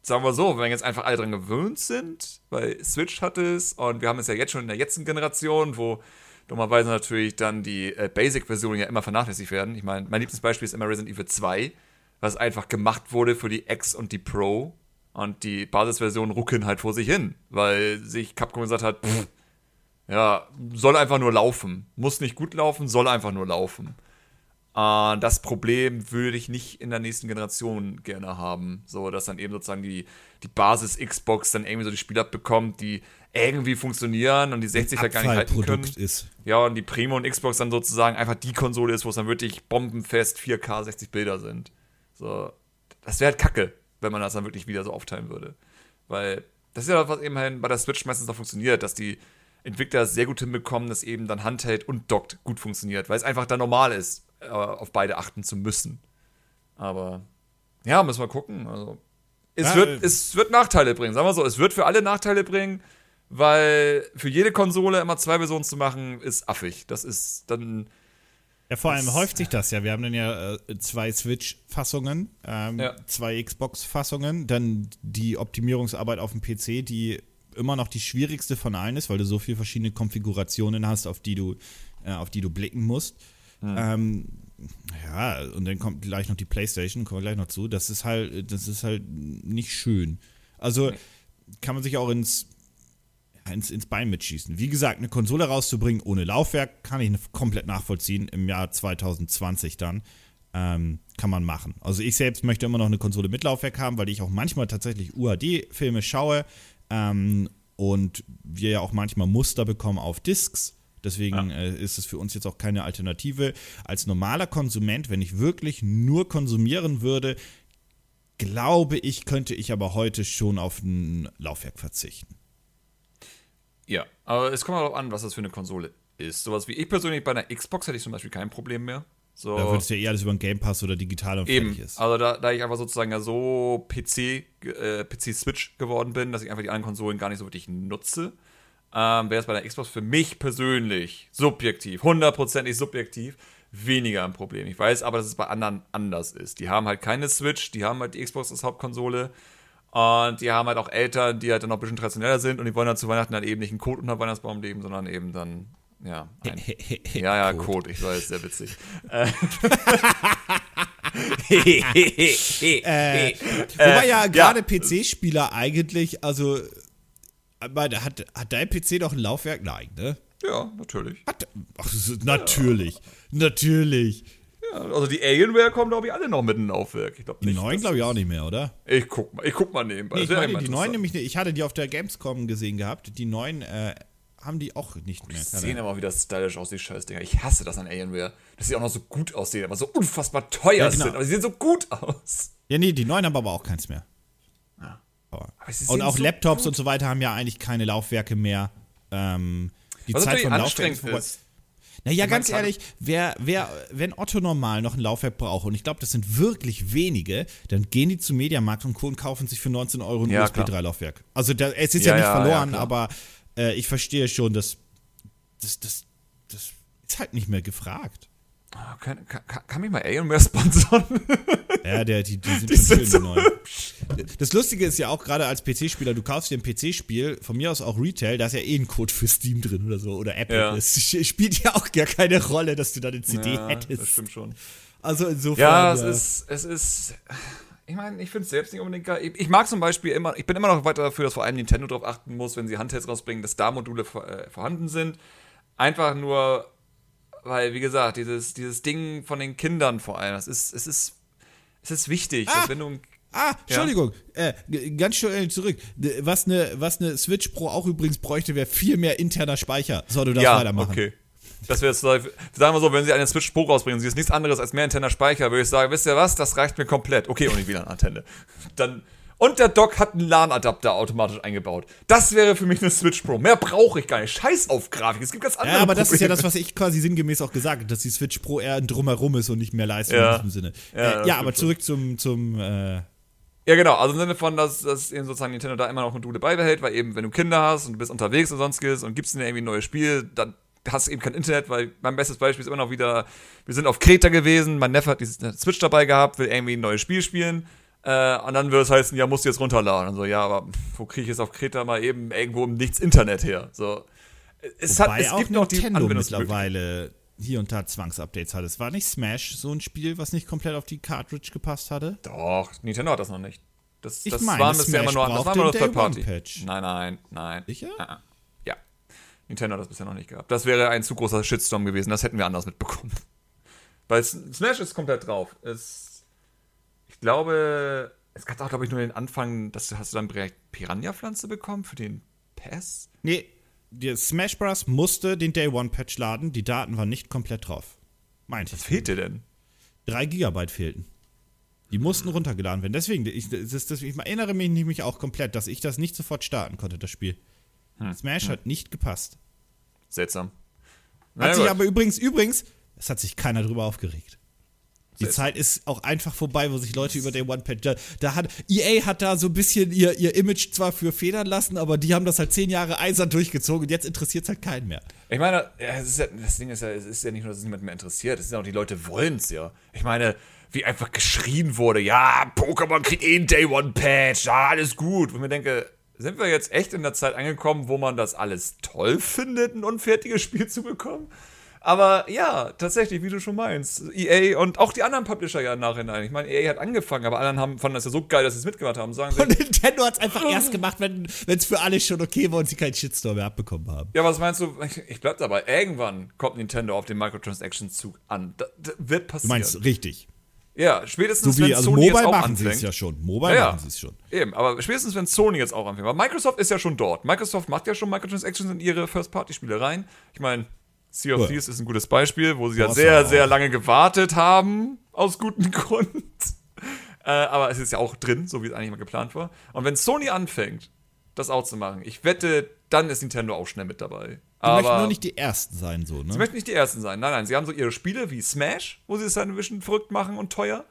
sagen wir so, wenn jetzt einfach alle dran gewöhnt sind, weil Switch hat es und wir haben es ja jetzt schon in der jetzigen Generation, wo Dummerweise natürlich dann die äh, Basic-Versionen ja immer vernachlässigt werden. Ich meine, mein liebstes Beispiel ist immer Resident Evil 2, was einfach gemacht wurde für die X und die Pro. Und die Basisversionen rucken halt vor sich hin, weil sich Capcom gesagt hat, pff, ja, soll einfach nur laufen. Muss nicht gut laufen, soll einfach nur laufen. Uh, das Problem würde ich nicht in der nächsten Generation gerne haben. So, dass dann eben sozusagen die, die Basis-Xbox dann irgendwie so die Spiele abbekommt, die irgendwie funktionieren und die 60 halt gar nicht halten können. Ist. Ja, und die Primo und Xbox dann sozusagen einfach die Konsole ist, wo es dann wirklich bombenfest 4K 60 Bilder sind. So, das wäre halt kacke, wenn man das dann wirklich wieder so aufteilen würde. Weil das ist ja was eben halt bei der Switch meistens auch funktioniert, dass die Entwickler sehr gut hinbekommen, dass eben dann Handheld und Dockt gut funktioniert, weil es einfach dann normal ist, äh, auf beide achten zu müssen. Aber ja, müssen wir gucken. Also, es, ja, wird, es wird Nachteile bringen, sagen wir so. Es wird für alle Nachteile bringen weil für jede Konsole immer zwei Versionen zu machen, ist affig. Das ist dann. Ja, vor allem häuft sich das ja. Wir haben dann ja äh, zwei Switch-Fassungen, ähm, ja. zwei Xbox-Fassungen, dann die Optimierungsarbeit auf dem PC, die immer noch die schwierigste von allen ist, weil du so viele verschiedene Konfigurationen hast, auf die du, äh, auf die du blicken musst. Hm. Ähm, ja, und dann kommt gleich noch die PlayStation, kommen wir gleich noch zu. Das ist halt, das ist halt nicht schön. Also kann man sich auch ins ins, ins Bein mitschießen. Wie gesagt, eine Konsole rauszubringen ohne Laufwerk kann ich komplett nachvollziehen im Jahr 2020 dann. Ähm, kann man machen. Also ich selbst möchte immer noch eine Konsole mit Laufwerk haben, weil ich auch manchmal tatsächlich UHD-Filme schaue ähm, und wir ja auch manchmal Muster bekommen auf Discs. Deswegen ja. äh, ist es für uns jetzt auch keine Alternative. Als normaler Konsument, wenn ich wirklich nur konsumieren würde, glaube ich, könnte ich aber heute schon auf ein Laufwerk verzichten. Ja, aber es kommt darauf an, was das für eine Konsole ist. Sowas wie ich persönlich bei einer Xbox hätte ich zum Beispiel kein Problem mehr. So, da würdest du ja eher alles über einen Game Pass oder digital und Eben. ist. Also da, da ich einfach sozusagen ja so PC, äh, PC-Switch geworden bin, dass ich einfach die anderen Konsolen gar nicht so wirklich nutze, ähm, wäre es bei der Xbox für mich persönlich subjektiv, hundertprozentig subjektiv, weniger ein Problem. Ich weiß aber, dass es bei anderen anders ist. Die haben halt keine Switch, die haben halt die Xbox als Hauptkonsole und die haben halt auch Eltern, die halt dann noch ein bisschen traditioneller sind und die wollen dann zu Weihnachten dann eben nicht einen Code unter Weihnachtsbaum leben, sondern eben dann, ja, ein, ja, ja, Code, ich weiß, sehr witzig. äh, wobei ja gerade ja. PC-Spieler eigentlich, also, hat, hat dein PC doch ein Laufwerk? Nein, ne? Ja, natürlich. Hat, ach, natürlich, ja. natürlich also die Alienware kommen, glaube ich, alle noch mit in Laufwerk. Ich glaub nicht, die neuen glaube ich auch nicht mehr, oder? Ich guck mal, ich guck mal nebenbei. Nee, ich meine, die neuen nämlich ich hatte die auf der Gamescom gesehen gehabt. Die neuen äh, haben die auch nicht mehr. Die sehen aber wieder stylisch aus, die Scheißdinger. Ich hasse das an Alienware. Dass sie auch noch so gut aussehen, aber so unfassbar teuer ja, genau. sind. Aber sie sehen so gut aus. Ja, nee, die neuen haben aber auch keins mehr. Ja. Und auch so Laptops gut. und so weiter haben ja eigentlich keine Laufwerke mehr. Ähm, die Was Zeit von Laufwerken ist. Naja, ganz ehrlich, wer, wer, wenn Otto normal noch ein Laufwerk braucht, und ich glaube, das sind wirklich wenige, dann gehen die zum Mediamarkt und Co. und kaufen sich für 19 Euro ein ja, USB-3-Laufwerk. Also da, es ist ja, ja nicht verloren, ja, aber äh, ich verstehe schon, dass das, das, das ist halt nicht mehr gefragt. Kann, kann, kann, mich mal Alienware sponsern? Ja, der, die, die sind, die sind so neu. Das Lustige ist ja auch gerade als PC-Spieler, du kaufst dir ein PC-Spiel, von mir aus auch Retail, da ist ja eh ein Code für Steam drin oder so oder Apple. Ja. Es spielt ja auch gar keine Rolle, dass du da eine CD ja, hättest. Das stimmt schon. Also insofern. Ja, es ja. ist, es ist. Ich meine, ich finde es selbst nicht unbedingt geil. Ich, ich, mag zum Beispiel immer, ich bin immer noch weiter dafür, dass vor allem Nintendo darauf achten muss, wenn sie Handhelds rausbringen, dass da Module äh, vorhanden sind. Einfach nur, weil, wie gesagt, dieses, dieses Ding von den Kindern vor allem, das ist, es ist Es ist wichtig, Ah. wenn du Ah, Entschuldigung, äh, g- ganz schnell zurück. Was eine, was eine Switch Pro auch übrigens bräuchte, wäre viel mehr interner Speicher. So, du darfst ja, weitermachen. okay. Das wäre jetzt, sagen wir so, wenn sie eine Switch Pro rausbringen, sie ist nichts anderes als mehr interner Speicher, würde ich sagen, wisst ihr was, das reicht mir komplett. Okay, und die WLAN-Antenne. Dann, und der Dock hat einen LAN-Adapter automatisch eingebaut. Das wäre für mich eine Switch Pro. Mehr brauche ich gar nicht. Scheiß auf Grafik. Es gibt ganz andere Ja, aber das ist ja Probleme. das, was ich quasi sinngemäß auch gesagt habe, dass die Switch Pro eher ein Drumherum ist und nicht mehr Leistung Ja. in diesem Sinne. Ja, äh, ja aber zurück zum, zum äh, Ja, genau. Also im Sinne von, dass, dass eben sozusagen Nintendo da immer noch Module beibehält, weil eben, wenn du Kinder hast und du bist unterwegs und sonstiges und gibst ihnen irgendwie ein neues Spiel, dann hast du eben kein Internet, weil mein bestes Beispiel ist immer noch wieder, wir sind auf Kreta gewesen, mein Neffe hat die Switch dabei gehabt, will irgendwie ein neues Spiel spielen. Äh, und dann würde es heißen, ja, musst du jetzt runterladen. Und so, ja, aber wo kriege ich jetzt auf Kreta mal eben irgendwo im Nichts Internet her? So. Es, hat, wobei es auch gibt noch die mittlerweile hier und da Zwangsupdates hat. Es war nicht Smash so ein Spiel, was nicht komplett auf die Cartridge gepasst hatte? Doch, Nintendo hat das noch nicht. Das, Ich das meine, waren bisher immer nur, das waren nur Third Party. Day-One-Patch. Nein, nein, nein. Sicher? Ah. Ja. Nintendo hat das bisher noch nicht gehabt. Das wäre ein zu großer Shitstorm gewesen. Das hätten wir anders mitbekommen. Weil Smash ist komplett drauf. Es, glaube, es gab auch, glaube ich, nur den Anfang, dass du hast du dann direkt Piranha-Pflanze bekommen für den Pass? Nee, der Smash Bros. musste den Day One Patch laden, die Daten waren nicht komplett drauf. Meinte ich. Was fehlt dir denn? Drei Gigabyte fehlten. Die mussten runtergeladen werden. Deswegen, ich, das das, ich erinnere mich nämlich auch komplett, dass ich das nicht sofort starten konnte, das Spiel. Hm. Smash hat nicht gepasst. Seltsam. Hat Na sich aber übrigens, übrigens, es hat sich keiner drüber aufgeregt. Die. Zeit ist auch einfach vorbei, wo sich Leute über Day One Patch. Da, da hat EA hat da so ein bisschen ihr, ihr Image zwar für federn lassen, aber die haben das halt zehn Jahre eisern durchgezogen und jetzt interessiert es halt keinen mehr. Ich meine, ja, es ist ja, das Ding ist ja, es ist ja nicht nur, dass es niemand mehr interessiert, es ist ja auch, die Leute wollen es ja. Ich meine, wie einfach geschrien wurde, ja, Pokémon kriegt eh ein Day One Patch, ja, alles gut. Und ich mir denke, sind wir jetzt echt in der Zeit angekommen, wo man das alles toll findet, ein unfertiges Spiel zu bekommen? Aber ja, tatsächlich, wie du schon meinst, EA und auch die anderen Publisher ja im Nachhinein. Ich meine, EA hat angefangen, aber anderen haben, fanden das ja so geil, dass sie es mitgemacht haben. Sagen sie, Und Nintendo hat es einfach erst gemacht, wenn es für alle schon okay war und sie keinen Shitstorm mehr abbekommen haben. Ja, was meinst du? Ich, ich bleib dabei. Irgendwann kommt Nintendo auf den Microtransactions-Zug an. Das, das wird Du passieren. meinst richtig. ja, spätestens So wie, wenn also Sony jetzt Mobile auch machen sie anfängt. es ja schon. Mobile Ja, ja. machen sie es schon. Eben, aber spätestens wenn Sony jetzt auch anfängt. Weil Microsoft ist ja schon dort. Microsoft macht ja schon Microtransactions in ihre First-Party-Spiele rein. Ich meine, Sea of. Thieves ist ein gutes Beispiel, wo sie ja sehr, sehr lange gewartet haben. Aus gutem Grund. äh, aber es ist ja auch drin, so wie es eigentlich mal geplant war. Und wenn Sony anfängt, das auch zu machen, ich wette, dann ist Nintendo auch schnell mit dabei. Die möchten nur nicht die Ersten sein, so, Sie ne? möchten nicht die Ersten sein. Nein, nein, sie haben so ihre Spiele wie Smash, wo sie es dann ein bisschen verrückt machen und teuer.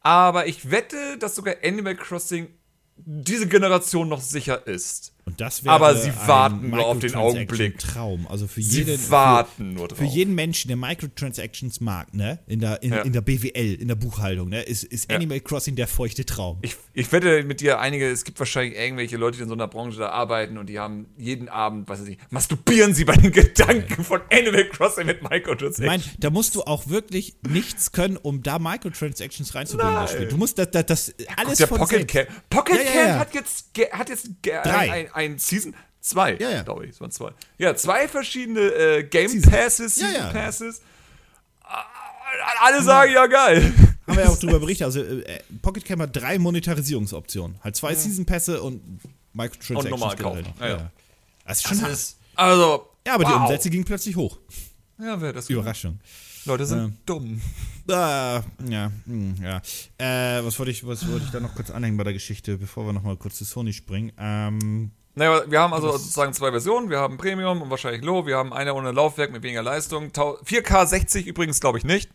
Aber ich wette, dass sogar Animal Crossing diese Generation noch sicher ist. Und das wäre Aber sie warten nur auf den Augenblick. Traum. Also für Sie jeden, warten nur drauf. für jeden Menschen, der Microtransactions mag, ne? In der, in, Ja. in der BWL, in der Buchhaltung, ne? Ist, ist Ja. Animal Crossing der feuchte Traum. Ich, ich wette mit dir einige, es gibt wahrscheinlich irgendwelche Leute, die in so einer Branche da arbeiten und die haben jeden Abend, was weiß ich, masturbieren sie bei den Gedanken von Animal Crossing mit Ich Microtransactions. meine, da musst du auch wirklich nichts können, um da Microtransactions reinzubringen das Nein. Spiel. Du musst das, das, das alles der von Pocket. Camp. Pocket Ja, ja, Camp ja. hat jetzt, hat jetzt Drei. ein, ein Season. Zwei, Ja, ja. glaube ich. Es waren zwei. Ja, zwei verschiedene äh, Game Season. Passes, Season ja. Passes. Ah, Alle sagen ja geil. Haben wir ja auch drüber berichtet. Also äh, Pocket Camp hat drei Monetarisierungsoptionen. Halt zwei Season Pässe und Microtransactions. Und normal kaufen. Ja. Das ist schon hart. Also. Ja, aber die wow. Umsätze gingen plötzlich hoch. Ja, wer das Überraschung. Leute sind Ja. dumm. Ah, ja, hm, ja. Äh, was wollte ich, was wollte ich da noch kurz anhängen bei der Geschichte, bevor wir nochmal kurz zu Sony springen? Ähm, Naja, wir haben also sozusagen zwei Versionen. Wir haben Premium und wahrscheinlich Low. Wir haben eine ohne Laufwerk mit weniger Leistung. Tau- 4K 60 übrigens glaube ich nicht.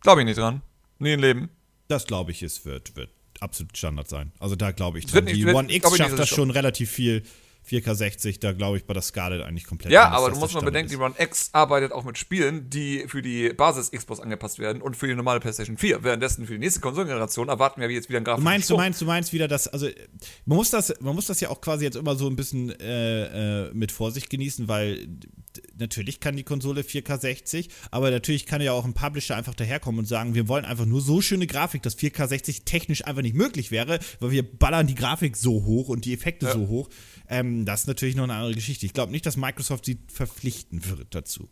Glaube ich nicht dran. Nie im Leben. das glaube ich, es wird, wird absolut Standard sein. Also da glaube ich dran. nicht- Die wird- One X nicht, schafft das schon relativ viel. 4K 60, da glaube ich bei der Scarlett eigentlich komplett. Ja, aber du musst mal bedenken, die Standard Run X arbeitet auch mit Spielen, die für die Basis-Xbox angepasst werden und für die normale PlayStation 4. Währenddessen für die nächste Konsolengeneration erwarten wir jetzt wieder einen Du grafischen meinst, du meinst, du meinst wieder, dass, also man muss das, man muss das ja auch quasi jetzt immer so ein bisschen äh, äh, mit Vorsicht genießen, weil natürlich kann die Konsole 4K 60, aber natürlich kann ja auch ein Publisher einfach daherkommen und sagen, wir wollen einfach nur so schöne Grafik, dass 4K 60 technisch einfach nicht möglich wäre, weil wir ballern die Grafik so hoch und die Effekte Ja. so hoch. Ähm, das ist natürlich noch eine andere Geschichte. Ich glaube nicht, dass Microsoft sie verpflichten wird dazu.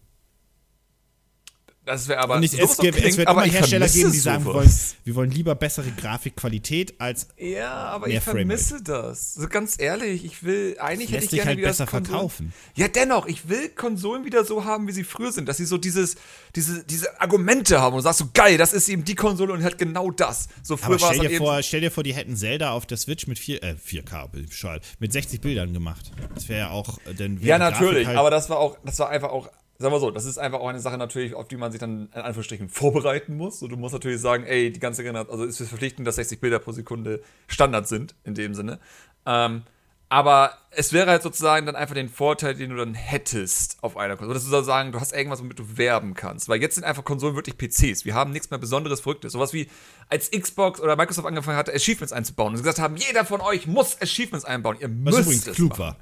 Das wäre aber Und ich, so es, gibt, klingt, es wird aber immer ich Hersteller geben, die sagen, wir wollen, wir wollen lieber bessere Grafikqualität als Ja, aber mehr ich vermisse das. So ganz ehrlich, ich will eigentlich hätte lässt ich sich gerne halt wieder besser das Konsolen- verkaufen. Ja, dennoch, ich will Konsolen wieder so haben, wie sie früher sind, dass sie so dieses diese diese Argumente haben und sagst so geil, das ist eben die Konsole und halt genau das. So früher Aber war es stell halt dir, vor, stell dir vor, die hätten Zelda auf der Switch mit 4, äh, 4K, bescheuert, mit 60 Bildern gemacht. Das wäre ja auch, äh, dann Ja, natürlich, halt, aber das war auch, das war einfach auch, sagen wir so, das ist einfach auch eine Sache natürlich, auf die man sich dann in Anführungsstrichen vorbereiten muss. So, du musst natürlich sagen, ey, die ganze Generation, also ist es verpflichtend, dass 60 Bilder pro Sekunde Standard sind, in dem Sinne. Ähm, aber es wäre halt sozusagen dann einfach den Vorteil, den du dann hättest auf einer Konsole. Dass du sozusagen, du hast irgendwas, womit du werben kannst. Weil jetzt sind einfach Konsolen wirklich PCs. Wir haben nichts mehr Besonderes, Verrücktes. Sowas wie als Xbox oder Microsoft angefangen hatte, Achievements einzubauen. Und sie gesagt haben, jeder von euch muss Achievements einbauen. Ihr was müsst übrigens es klug machen. war.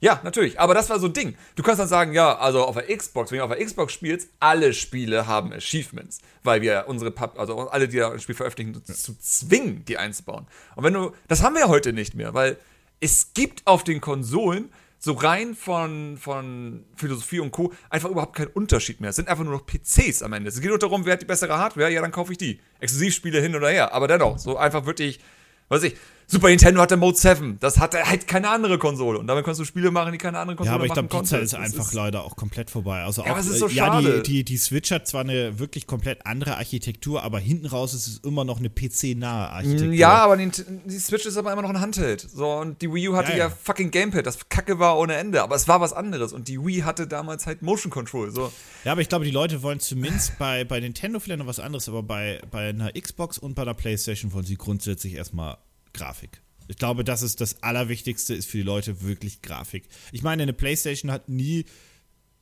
Ja, natürlich. Aber das war so ein Ding. Du kannst dann sagen, ja, also auf der Xbox, wenn du auf der Xbox spielst, alle Spiele haben Achievements, weil wir unsere, Pub also alle, die ein Spiel veröffentlichen, zu zwingen, die einzubauen. Und wenn du, das haben wir ja heute nicht mehr, weil es gibt auf den Konsolen so rein von, von Philosophie und Co. einfach überhaupt keinen Unterschied mehr. Es sind einfach nur noch PCs am Ende. Es geht nur darum, wer hat die bessere Hardware, ja, dann kaufe ich die. Exklusivspiele hin oder her. Aber dennoch, so einfach wirklich, weiß ich, Super Nintendo hatte Mode 7. Das hatte halt keine andere Konsole. Und damit kannst du Spiele machen, die keine andere Konsole Ja, aber ich glaube, die Zeit konnte. ist einfach leider auch komplett vorbei. Also Ja, auch, aber es ist so äh, ja, schade. die, die, die Switch hat zwar eine wirklich komplett andere Architektur, aber hinten raus ist es immer noch eine PC-nahe Architektur. Ja, aber die, die Switch ist aber immer noch ein Handheld. So, und die Wii U hatte Ja, ja, ja. fucking Gamepad, das Kacke war ohne Ende, aber es war was anderes. Und die Wii hatte damals halt Motion Control. So. Ja, aber ich glaube, die Leute wollen zumindest bei, bei Nintendo vielleicht noch was anderes, aber bei, bei einer Xbox und bei einer Playstation wollen sie grundsätzlich erstmal Grafik. Ich glaube, das ist das Allerwichtigste, ist für die Leute wirklich Grafik. Ich meine, eine Playstation hat nie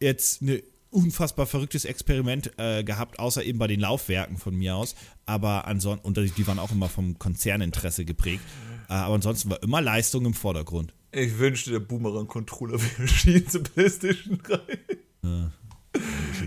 jetzt ein unfassbar verrücktes Experiment äh, gehabt, außer eben bei den Laufwerken von mir aus. Aber ansonsten, und die waren auch immer vom Konzerninteresse geprägt. Äh, aber ansonsten war immer Leistung im Vordergrund. Ich wünschte, der Boomerang-Controller wäre erschienen zur PlayStation 3.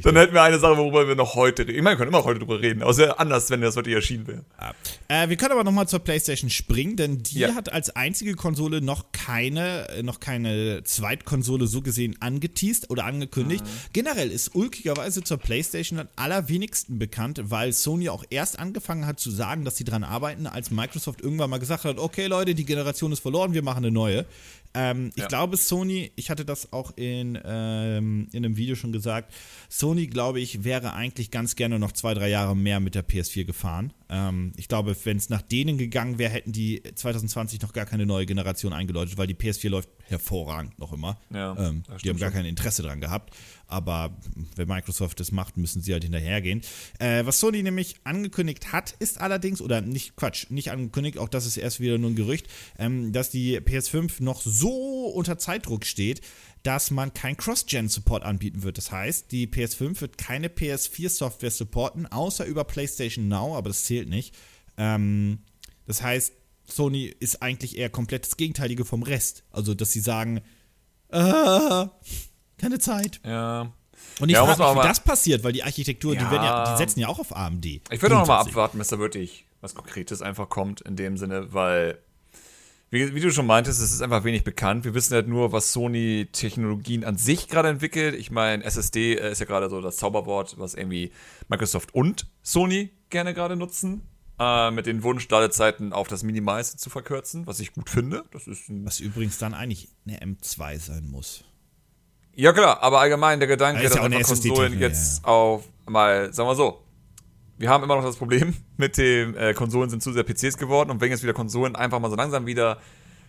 Dann hätten wir eine Sache, worüber wir noch heute reden. Ich meine, wir können immer heute drüber reden, wäre anders, wenn das wirklich erschienen wäre. Ja. Äh, wir können aber nochmal zur PlayStation springen, denn die Ja. hat als einzige Konsole noch keine, äh, noch keine Zweitkonsole so gesehen angeteased oder angekündigt. Generell ist ulkigerweise zur PlayStation am allerwenigsten bekannt, weil Sony auch erst angefangen hat zu sagen, dass sie dran arbeiten, als Microsoft irgendwann mal gesagt hat, okay Leute, die Generation ist verloren, wir machen eine neue. Ähm, ich Ja. glaube, Sony, ich hatte das auch in, ähm, in einem Video schon gesagt, Sony, glaube ich, wäre eigentlich ganz gerne noch zwei, drei Jahre mehr mit der PS4 gefahren. Ähm, ich glaube, wenn es nach denen gegangen wäre, hätten die 2020 noch gar keine neue Generation eingeläutet, weil die PS4 läuft hervorragend noch immer. Ja, ähm, die haben gar schon. kein Interesse dran gehabt. Aber wenn Microsoft das macht, müssen sie halt hinterhergehen. Äh, was Sony nämlich angekündigt hat, ist allerdings, oder nicht Quatsch, nicht angekündigt, auch das ist erst wieder nur ein Gerücht, ähm, dass die PS5 noch so unter Zeitdruck steht, dass man kein Cross-Gen-Support anbieten wird. Das heißt, die PS5 wird keine PS4-Software supporten, außer über PlayStation Now, aber das zählt nicht. Ähm, das heißt, Sony ist eigentlich eher komplett das Gegenteilige vom Rest. Also, dass sie sagen, äh, keine Zeit. Ja. Und ich Ja, frage mich, wie das passiert, weil die Architektur, die, Ja. werden ja, die setzen ja auch auf AMD. Ich würde noch mal abwarten, bis da wirklich was Konkretes einfach kommt, in dem Sinne, weil, wie, wie du schon meintest, es ist einfach wenig bekannt. Wir wissen halt nur, was Sony-Technologien an sich gerade entwickelt. Ich meine, SSD äh, ist ja gerade so das Zauberwort, was irgendwie Microsoft und Sony gerne gerade nutzen. Äh, mit den Wunsch, Ladezeiten auf das Minimalste zu verkürzen, was ich gut finde. Das ist Was übrigens dann eigentlich eine M2 sein muss. Ja, klar, aber allgemein der Gedanke, Ja, dass ja einfach Konsolen jetzt auf mal, sagen wir so, wir haben immer noch das Problem mit dem, äh, Konsolen sind zu sehr PCs geworden und wenn jetzt wieder Konsolen einfach mal so langsam wieder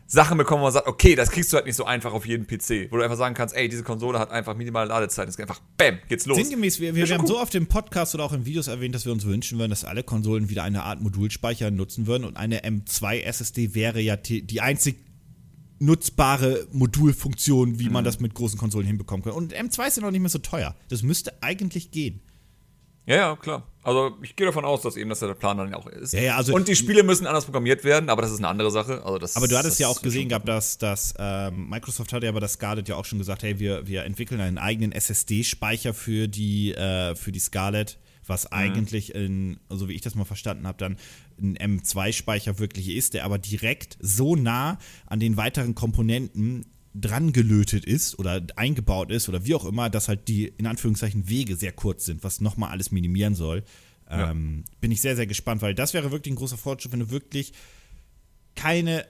Sachen bekommen, wo man sagt, okay, das kriegst du halt nicht so einfach auf jeden PC, wo du einfach sagen kannst, ey, diese Konsole hat einfach minimale Ladezeit, es geht einfach, bam, geht's los. Sinngemäß, wir, wir, wir haben cool. so auf dem Podcast oder auch in Videos erwähnt, dass wir uns wünschen würden, dass alle Konsolen wieder eine Art Modulspeicher nutzen würden und eine M2 SSD wäre ja die, einzig nutzbare Modulfunktion, wie Mhm. man das mit großen Konsolen hinbekommen kann. Und M2 ist ja noch nicht mehr so teuer. Das müsste eigentlich gehen. Ja, ja, klar. Also ich gehe davon aus, dass eben das der Plan dann auch ist. Ja, ja, also- und die Spiele müssen anders programmiert werden, aber das ist eine andere Sache. Also das, Aber du hattest das ja auch gesehen gehabt, dass, dass ähm, Microsoft hatte ja bei der Scarlett ja auch schon gesagt, hey, wir, wir entwickeln einen eigenen SSD-Speicher für die, äh, für die Scarlett, was Mhm. eigentlich, in, so wie ich das mal verstanden habe, dann ein M2-Speicher wirklich ist, der aber direkt so nah an den weiteren Komponenten dran gelötet ist oder eingebaut ist oder wie auch immer, dass halt die in Anführungszeichen Wege sehr kurz sind, was nochmal alles minimieren soll. Ja. Ähm, bin ich sehr, sehr gespannt, weil das wäre wirklich ein großer Fortschritt, wenn du wirklich keine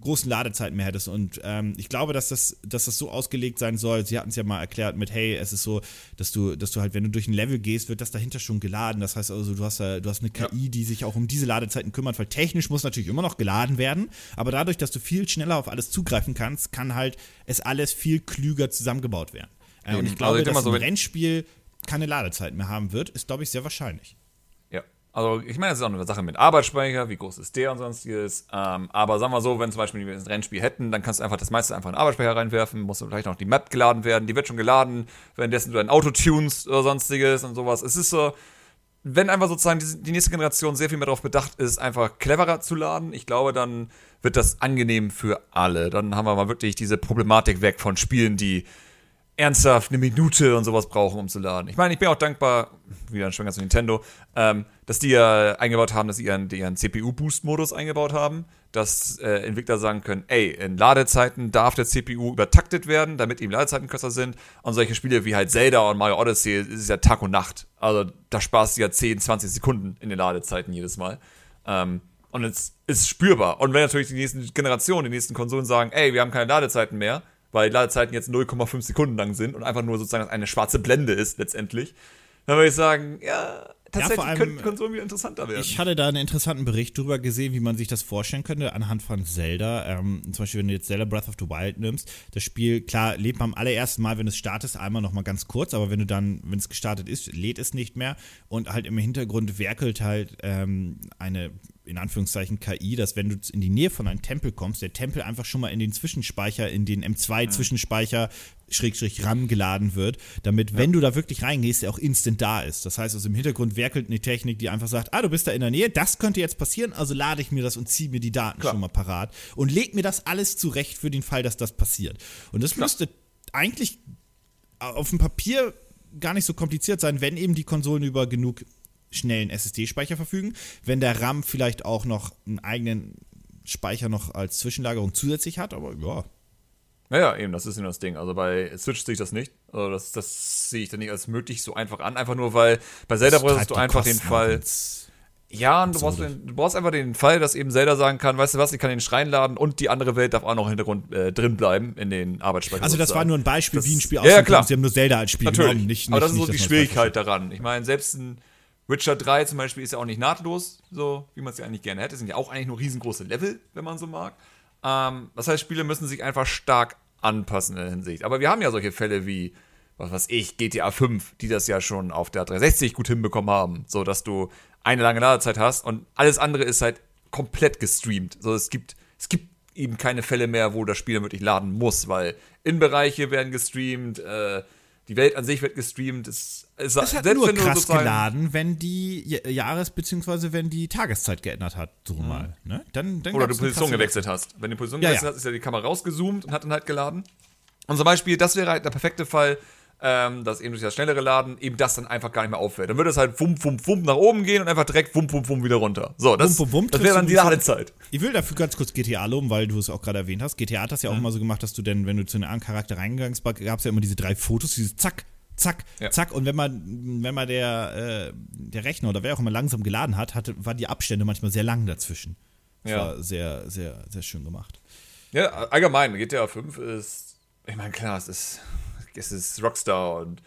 großen Ladezeiten mehr hättest. Und ähm, ich glaube, dass das, dass das so ausgelegt sein soll. Sie hatten es ja mal erklärt mit, hey, es ist so, dass du, dass du halt, wenn du durch ein Level gehst, wird das dahinter schon geladen. Das heißt also, du hast, du hast eine KI, ja. die sich auch um diese Ladezeiten kümmert, weil technisch muss natürlich immer noch geladen werden. Aber dadurch, dass du viel schneller auf alles zugreifen kannst, kann halt es alles viel klüger zusammengebaut werden. Äh, und ich glaube, also, dass so, ein Rennspiel keine Ladezeiten mehr haben wird, ist, glaube ich, sehr wahrscheinlich. Also, ich meine, das ist auch eine Sache mit Arbeitsspeicher, wie groß ist der und sonstiges. Ähm, aber sagen wir so, wenn zum Beispiel wir ein Rennspiel hätten, dann kannst du einfach das meiste einfach in den Arbeitsspeicher reinwerfen, muss vielleicht noch die Map geladen werden, die wird schon geladen, währenddessen du dein Auto tunst oder sonstiges und sowas. Es ist so, wenn einfach sozusagen die, die nächste Generation sehr viel mehr darauf bedacht ist, einfach cleverer zu laden, ich glaube, dann wird das angenehm für alle. Dann haben wir mal wirklich diese Problematik weg von Spielen, die ernsthaft eine Minute und sowas brauchen, um zu laden. Ich meine, ich bin auch dankbar, wieder ein Schwenker zu Nintendo, ähm, dass die ja eingebaut haben, dass sie ihren, ihren CPU-Boost-Modus eingebaut haben, dass äh, Entwickler sagen können, ey, in Ladezeiten darf der CPU übertaktet werden, damit eben Ladezeiten kürzer sind. Und solche Spiele wie halt Zelda und Mario Odyssey ist ja Tag und Nacht. Also da sparst du ja 10, 20 Sekunden in den Ladezeiten jedes Mal. Ähm, und es ist spürbar. Und wenn natürlich die nächsten Generationen, die nächsten Konsolen sagen, ey, wir haben keine Ladezeiten mehr, weil die Ladezeiten jetzt 0,5 Sekunden lang sind und einfach nur sozusagen eine schwarze Blende ist letztendlich, dann würde ich sagen, ja, tatsächlich ja, könnten Konsolen wieder interessanter werden. Ich hatte da einen interessanten Bericht drüber gesehen, wie man sich das vorstellen könnte, anhand von Zelda. Ähm, zum Beispiel, wenn du jetzt Zelda Breath of the Wild nimmst, das Spiel, klar, lädt man am allerersten Mal, wenn es startest, einmal nochmal ganz kurz, aber wenn du dann, wenn es gestartet ist, lädt es nicht mehr und halt im Hintergrund werkelt halt ähm, eine in Anführungszeichen KI, dass wenn du in die Nähe von einem Tempel kommst, der Tempel einfach schon mal in den Zwischenspeicher, in den M2-Zwischenspeicher Schrägstrich RAM geladen wird, damit, wenn du da wirklich reingehst, der auch instant da ist. Das heißt, also im Hintergrund werkelt eine Technik, die einfach sagt, ah, du bist da in der Nähe, das könnte jetzt passieren, also lade ich mir das und ziehe mir die Daten Klar. schon mal parat und leg mir das alles zurecht für den Fall, dass das passiert. Und das Klar. müsste eigentlich auf dem Papier gar nicht so kompliziert sein, wenn eben die Konsolen über genug schnellen SSD-Speicher verfügen. Wenn der RAM vielleicht auch noch einen eigenen Speicher noch als Zwischenlagerung zusätzlich hat, aber ja. Naja, eben, das ist ja das Ding. Also bei Switch sehe ich das nicht. Also das, das sehe ich dann nicht als möglich so einfach an. Einfach nur, weil bei Zelda brauchst du einfach den Fall. Ja, und du brauchst, den, du brauchst einfach den Fall, dass eben Zelda sagen kann, weißt du was, ich kann den Schrein laden und die andere Welt darf auch noch im Hintergrund äh, drin bleiben in den Arbeitsspeicher. Also das war nur ein Beispiel, das, wie ein Spiel aussieht. Ja, klar. Sie haben nur Zelda als Spiel Natürlich. genommen. Nicht, nicht, Aber das ist so die Schwierigkeit daran. Ich meine, selbst ein Witcher 3 zum Beispiel ist ja auch nicht nahtlos, so wie man es ja eigentlich gerne hätte. Es sind ja auch eigentlich nur riesengroße Level, wenn man so mag. Ähm, das heißt, Spiele müssen sich einfach stark anpassen in der Hinsicht. Aber wir haben ja solche Fälle wie, was weiß ich, GTA 5, die das ja schon auf der 360 gut hinbekommen haben, so dass du eine lange Ladezeit hast und alles andere ist halt komplett gestreamt. So, es gibt, es gibt eben keine Fälle mehr, wo das Spiel wirklich laden muss, weil Innenbereiche werden gestreamt, äh, die Welt an sich wird gestreamt. Es, es, es hat nur krass geladen, wenn die Jahres- bzw. wenn die Tageszeit geändert hat, so mhm. mal. Ne? Dann, dann Oder du Position gewechselt hast. Wenn du Position ja, gewechselt ja. hast, ist ja die Kamera rausgezoomt und hat dann halt geladen. Und zum Beispiel, das wäre halt der perfekte Fall, ähm, dass eben durch das schnellere Laden eben das dann einfach gar nicht mehr auffällt. Dann würde es halt wump, wump, wump nach oben gehen und einfach direkt wump, wump, wump wieder runter. So, das, wump, wump, das wäre dann die Ladezeit. Ich will dafür ganz kurz GTA loben, weil du es auch gerade erwähnt hast. GTA hat das ja auch mhm. immer so gemacht, dass du denn, wenn du zu einem anderen Charakter reingegangen bist, gab es ja immer diese drei Fotos, diese zack, zack, ja. zack. Und wenn man, wenn man der, äh, der Rechner oder wer auch immer langsam geladen hat, hatte, waren die Abstände manchmal sehr lang dazwischen. Das ja. war sehr, sehr, sehr schön gemacht. Ja, allgemein, GTA 5 ist, ich meine, klar, es ist es ist Rockstar und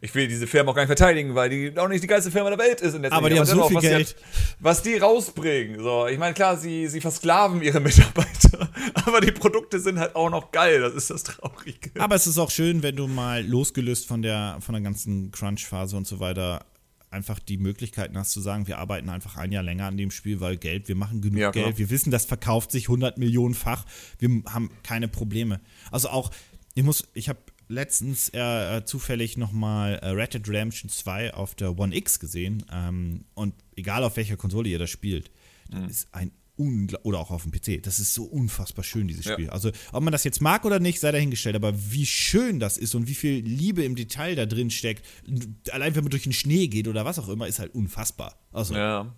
ich will diese Firma auch gar nicht verteidigen, weil die auch nicht die geilste Firma der Welt ist. aber die haben so viel Geld. Die, was die rausbringen. So, ich meine, klar, sie, sie versklaven ihre Mitarbeiter, aber die Produkte sind halt auch noch geil. Das ist das Traurige. Aber es ist auch schön, wenn du mal losgelöst von der, von der ganzen Crunch-Phase und so weiter einfach die Möglichkeiten hast zu sagen, wir arbeiten einfach ein Jahr länger an dem Spiel, weil Geld, wir machen genug ja, Geld, wir wissen, das verkauft sich 100 Millionenfach, wir haben keine Probleme. Also auch, ich muss, ich habe letztens äh, zufällig nochmal äh, Red Dead Redemption 2 auf der One X gesehen. Ähm, und egal auf welcher Konsole ihr das spielt, das mhm. ist ein oder auch auf dem PC. Das ist so unfassbar schön, dieses Spiel. Ja. Also, ob man das jetzt mag oder nicht, sei dahingestellt, aber wie schön das ist und wie viel Liebe im Detail da drin steckt, allein wenn man durch den Schnee geht oder was auch immer, ist halt unfassbar. Also. Ja.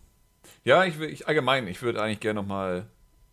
Ja, ich, ich allgemein, ich würde eigentlich gerne nochmal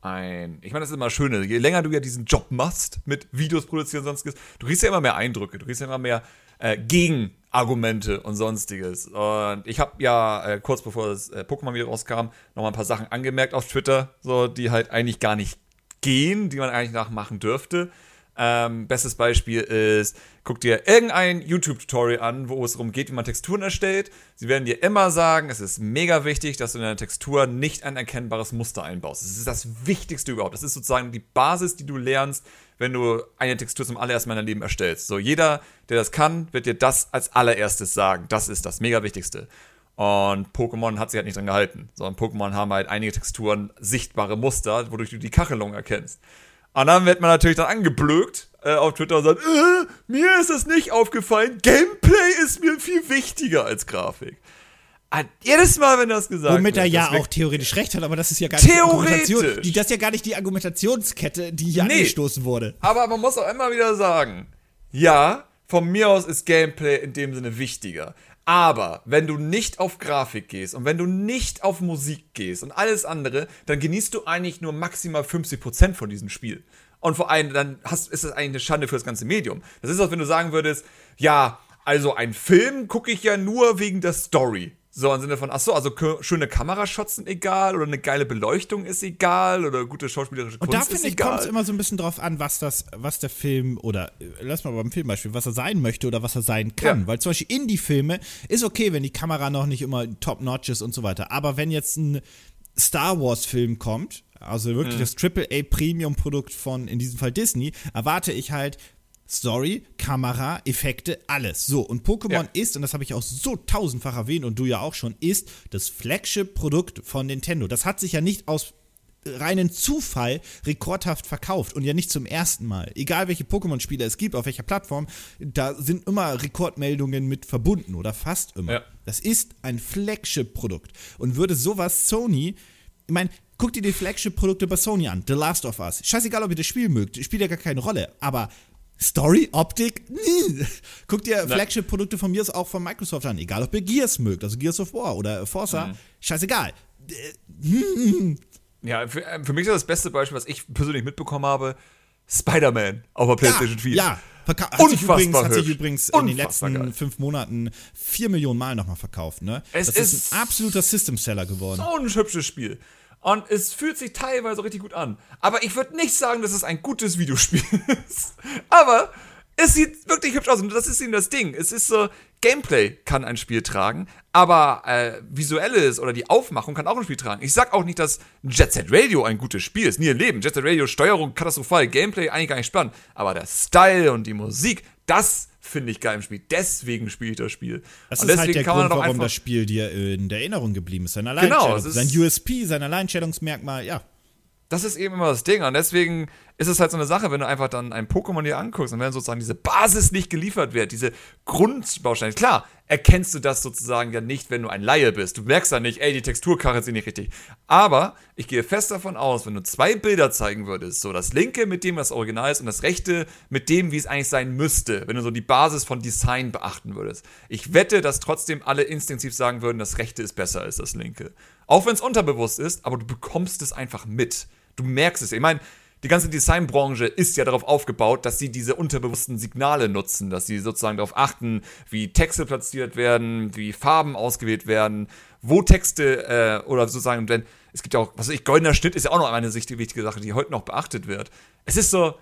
ein, ich meine, das ist immer schön, je länger du ja diesen Job machst mit Videos produzieren und sonstiges, du kriegst ja immer mehr Eindrücke, du kriegst ja immer mehr äh, Gegenargumente und sonstiges. Und ich habe ja äh, kurz bevor das äh, Pokémon wieder rauskam, nochmal ein paar Sachen angemerkt auf Twitter, so die halt eigentlich gar nicht gehen, die man eigentlich nachmachen dürfte. Ähm, bestes Beispiel ist, guck dir irgendein YouTube-Tutorial an, wo es darum geht, wie man Texturen erstellt. Sie werden dir immer sagen, es ist mega wichtig, dass du in deiner Textur nicht ein erkennbares Muster einbaust. Das ist das Wichtigste überhaupt. Das ist sozusagen die Basis, die du lernst, wenn du eine Textur zum allerersten Mal in deinem Leben erstellst. So, jeder, der das kann, wird dir das als allererstes sagen. Das ist das mega Wichtigste. Und Pokémon hat sich halt nicht dran gehalten. Sondern Pokémon haben halt einige Texturen sichtbare Muster, wodurch du die Kachelung erkennst. Und dann wird man natürlich dann angeblökt äh, auf Twitter und sagt, äh, mir ist das nicht aufgefallen, Gameplay ist mir viel wichtiger als Grafik. Und jedes Mal, wenn das gesagt Womit wird. er ja auch theoretisch recht hat, aber das ist ja gar nicht die Argumentation. Die, das ist ja gar nicht die Argumentationskette, die hier Nee. angestoßen wurde. Aber man muss auch immer wieder sagen, ja, von mir aus ist Gameplay in dem Sinne wichtiger. Aber wenn du nicht auf Grafik gehst und wenn du nicht auf Musik gehst und alles andere, dann genießt du eigentlich nur maximal 50% von diesem Spiel. Und vor allem, dann hast, ist das eigentlich eine Schande für das ganze Medium. Das ist, als wenn du sagen würdest, ja, also ein Film gucke ich ja nur wegen der Story. So im Sinne von, ach so, also schöne Kamerashots sind egal oder eine geile Beleuchtung ist egal oder gute schauspielerische Und Kunst da ist finde ich, kommt egal. es immer so ein bisschen drauf an, was das, was der Film oder äh, lass mal beim Filmbeispiel, was er sein möchte oder was er sein kann. Ja. Weil zum Beispiel Indie-Filme ist okay, wenn die Kamera noch nicht immer top-notch ist und so weiter. Aber wenn jetzt ein Star Wars-Film kommt, also Mhm. wirklich das AAA-Premium-Produkt von, in diesem Fall Disney, erwarte ich halt Story, Kamera, Effekte, alles. So, und Pokémon Ja. ist, und das habe ich auch so tausendfach erwähnt und du ja auch schon, ist das Flagship-Produkt von Nintendo. Das hat sich ja nicht aus reinen Zufall rekordhaft verkauft und ja nicht zum ersten Mal. Egal welche Pokémon-Spiele es gibt, auf welcher Plattform, da sind immer Rekordmeldungen mit verbunden oder fast immer. Ja. Das ist ein Flagship-Produkt. Und würde sowas Sony, ich meine, guck dir die Flagship-Produkte bei Sony an, The Last of Us. Scheißegal, ob ihr das Spiel mögt, spielt ja gar keine Rolle, aber Story, Optik, nie. Guck dir Flagship-Produkte von mir aus auch von Microsoft an, egal ob ihr Gears mögt, also Gears of War oder Forza, Mhm. scheißegal. Ja, für, äh, für mich ist das beste Beispiel, was ich persönlich mitbekommen habe, Spider-Man auf der PlayStation 4. Ja, verka- hat sich Unfassbar übrigens, hat sich übrigens in den Unfassbar letzten geil. fünf Monaten vier Millionen Mal nochmal verkauft. Ne? Es das ist, ist ein absoluter System-Seller geworden. So ein hübsches Spiel. Und es fühlt sich teilweise richtig gut an. Aber ich würde nicht sagen, dass es ein gutes Videospiel ist. Aber es sieht wirklich hübsch aus. Und das ist eben das Ding. Es ist so, Gameplay kann ein Spiel tragen, aber äh, visuelles oder die Aufmachung kann auch ein Spiel tragen. Ich sag auch nicht, dass Jet Set Radio ein gutes Spiel ist. Nie im Leben. Jet Set Radio, Steuerung katastrophal, Gameplay eigentlich gar nicht spannend. Aber der Style und die Musik, das finde ich geil im Spiel. Deswegen spiele ich das Spiel. Das und ist halt der kann man Grund, warum das Spiel dir in der Erinnerung geblieben ist. Sein Genau, Alleinstellung, ist- sein USP, sein Alleinstellungsmerkmal, ja. das ist eben immer das Ding. Und deswegen ist es halt so eine Sache, wenn du einfach dann ein Pokémon dir anguckst und wenn sozusagen diese Basis nicht geliefert wird, diese Grundbausteine, klar, erkennst du das sozusagen ja nicht, wenn du ein Laie bist. Du merkst dann nicht, ey, die Texturkarre ist nicht richtig. Aber ich gehe fest davon aus, wenn du zwei Bilder zeigen würdest, so das linke mit dem, was original ist und das rechte mit dem, wie es eigentlich sein müsste, wenn du so die Basis von Design beachten würdest. Ich wette, dass trotzdem alle instinktiv sagen würden, das rechte ist besser als das linke. Auch wenn es unterbewusst ist, aber du bekommst es einfach mit. Du merkst es. Ich meine, die ganze Designbranche ist ja darauf aufgebaut, dass sie diese unterbewussten Signale nutzen, dass sie sozusagen darauf achten, wie Texte platziert werden, wie Farben ausgewählt werden, wo Texte äh, oder sozusagen, denn es gibt ja auch, was weiß ich, goldener Schnitt ist ja auch noch eine wichtige Sache, die heute noch beachtet wird. Es ist so,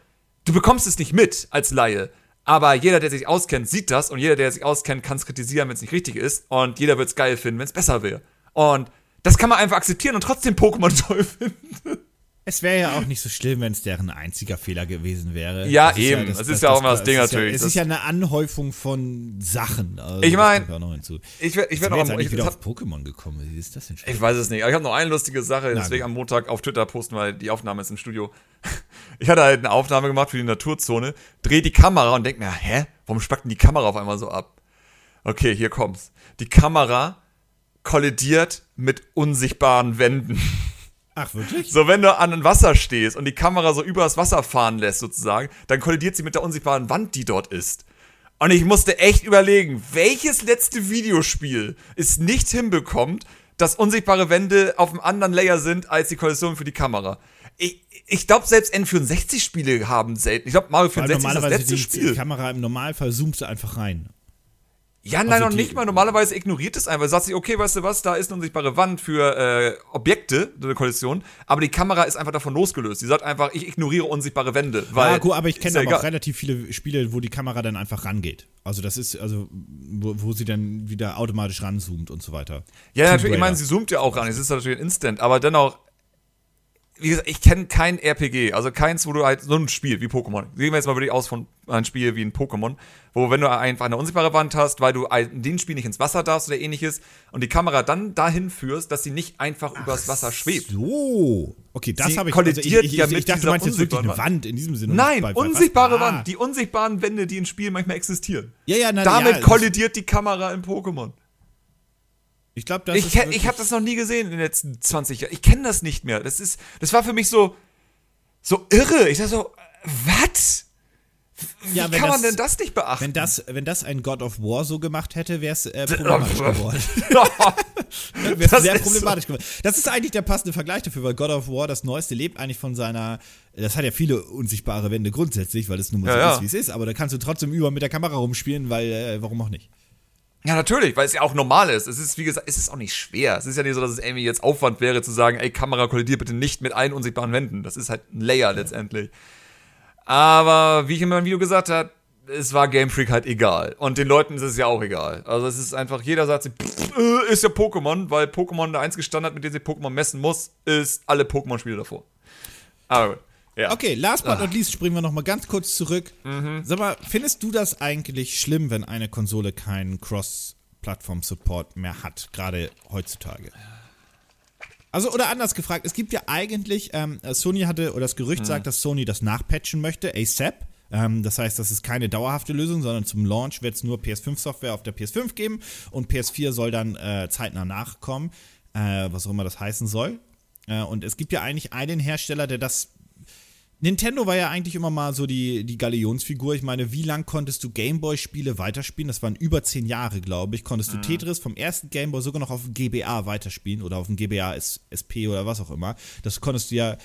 du bekommst es nicht mit als Laie. Aber jeder, der sich auskennt, sieht das und jeder, der sich auskennt, kann es kritisieren, wenn es nicht richtig ist. Und jeder wird es geil finden, wenn es besser wäre. Und das kann man einfach akzeptieren und trotzdem Pokémon toll finden. Es wäre ja auch nicht so schlimm, wenn es deren einziger Fehler gewesen wäre. Ja, Das eben. Das ist ja auch immer das Ding ist natürlich. Ja, es Das- ist ja eine Anhäufung von Sachen. Also Ich das mein, kommt ja auch noch hinzu. Ich werde ich Ich werd bin auch jetzt am, ich, wieder hab, auf Pokémon gekommen. Wie ist das denn ich weiß es nicht, aber ich habe noch eine lustige Sache, deswegen gut. am Montag auf Twitter posten, weil die Aufnahme ist im Studio. Ich hatte halt eine Aufnahme gemacht für die Naturzone, dreh die Kamera und denk mir, hä? Warum spackt denn die Kamera auf einmal so ab? Okay, hier kommt's. Die Kamera kollidiert mit unsichtbaren Wänden. Ach, wirklich? So, wenn du an Wasser stehst und die Kamera so übers Wasser fahren lässt, sozusagen, dann kollidiert sie mit der unsichtbaren Wand, die dort ist. Und ich musste echt überlegen, welches letzte Videospiel es nicht hinbekommt, dass unsichtbare Wände auf einem anderen Layer sind als die Kollision für die Kamera. Ich, ich glaube, selbst N64-Spiele haben selten. Ich glaube, Mario 64 ist das letzte die, Spiel. Die Kamera im Normalfall zoomt sie einfach rein. Ja, nein, also noch nicht mal. Normalerweise ignoriert es einfach. Sagt sich, okay, weißt du was, da ist eine unsichtbare Wand für äh, Objekte, eine Kollision, aber die Kamera ist einfach davon losgelöst. Die sagt einfach, ich ignoriere unsichtbare Wände. Weil ja, gut, aber ich kenne aber auch relativ viele Spiele, wo die Kamera dann einfach rangeht. Also das ist, also, wo, wo sie dann wieder automatisch ranzoomt und so weiter. Ja, natürlich, ich meine, sie zoomt ja auch ran. Es ist natürlich instant, aber dennoch, wie gesagt, ich kenne kein RPG, also keins, wo du halt so ein Spiel wie Pokémon. Gehen wir jetzt mal wirklich aus von einem Spiel wie ein Pokémon, wo wenn du einfach eine unsichtbare Wand hast, weil du in dem Spiel nicht ins Wasser darfst oder ähnliches und die Kamera dann dahin führst, dass sie nicht einfach Ach übers Wasser schwebt. So. Okay, das habe ich kollidiert also ich, ich, ja mit ich dachte, du meinst jetzt wirklich eine Wand in diesem Sinne. Nein, unsichtbare ah. Wand. Die unsichtbaren Wände, die in Spielen manchmal existieren. Ja, ja, na, Damit ja, kollidiert die Kamera im Pokémon. Ich glaube, das Ich, ich habe das noch nie gesehen in den letzten 20 Jahren. Ich kenne das nicht mehr. Das ist, das war für mich so, so irre. Ich dachte so, was? Wie ja, kann man denn das nicht beachten? Wenn das, wenn das ein God of War so gemacht hätte, wäre es äh, problematisch geworden. wäre es sehr problematisch so. geworden. Das ist eigentlich der passende Vergleich dafür, weil God of War, das Neueste, lebt eigentlich von seiner. Das hat ja viele unsichtbare Wände grundsätzlich, weil es nun mal so ja. ist, wie es ist. Aber da kannst du trotzdem über mit der Kamera rumspielen, weil, äh, warum auch nicht? Ja, natürlich, weil es ja auch normal ist. Es ist, wie gesagt, es ist auch nicht schwer. Es ist ja nicht so, dass es irgendwie jetzt Aufwand wäre, zu sagen, ey, Kamera kollidiert bitte nicht mit allen unsichtbaren Wänden. Das ist halt ein Layer letztendlich. Aber wie ich in meinem Video gesagt habe, es war Game Freak halt egal. Und den Leuten ist es ja auch egal. Also es ist einfach, jeder sagt pff, äh, ist ja Pokémon, weil Pokémon der einzige Standard, mit dem sich Pokémon messen muss, ist alle Pokémon-Spiele davor. Aber gut. Ja. Okay, last but not least springen wir noch mal ganz kurz zurück. Mhm. Sag mal, findest du das eigentlich schlimm, wenn eine Konsole keinen Cross-Plattform-Support mehr hat, gerade heutzutage? Also, oder anders gefragt, es gibt ja eigentlich, ähm, Sony hatte, oder das Gerücht mhm. sagt, dass Sony das nachpatchen möchte, ASAP. Ähm, das heißt, das ist keine dauerhafte Lösung, sondern zum Launch wird es nur PS5-Software auf der PS5 geben und PS4 soll dann äh, zeitnah nachkommen, äh, was auch immer das heißen soll. Äh, und es gibt ja eigentlich einen Hersteller, der das Nintendo war ja eigentlich immer mal so die, die Galionsfigur. Ich meine, wie lang konntest du Gameboy-Spiele weiterspielen? Das waren über zehn Jahre, glaube ich. Konntest du mhm. Tetris vom ersten Gameboy sogar noch auf dem GBA weiterspielen oder auf dem GBA SP oder was auch immer. Das konntest du ja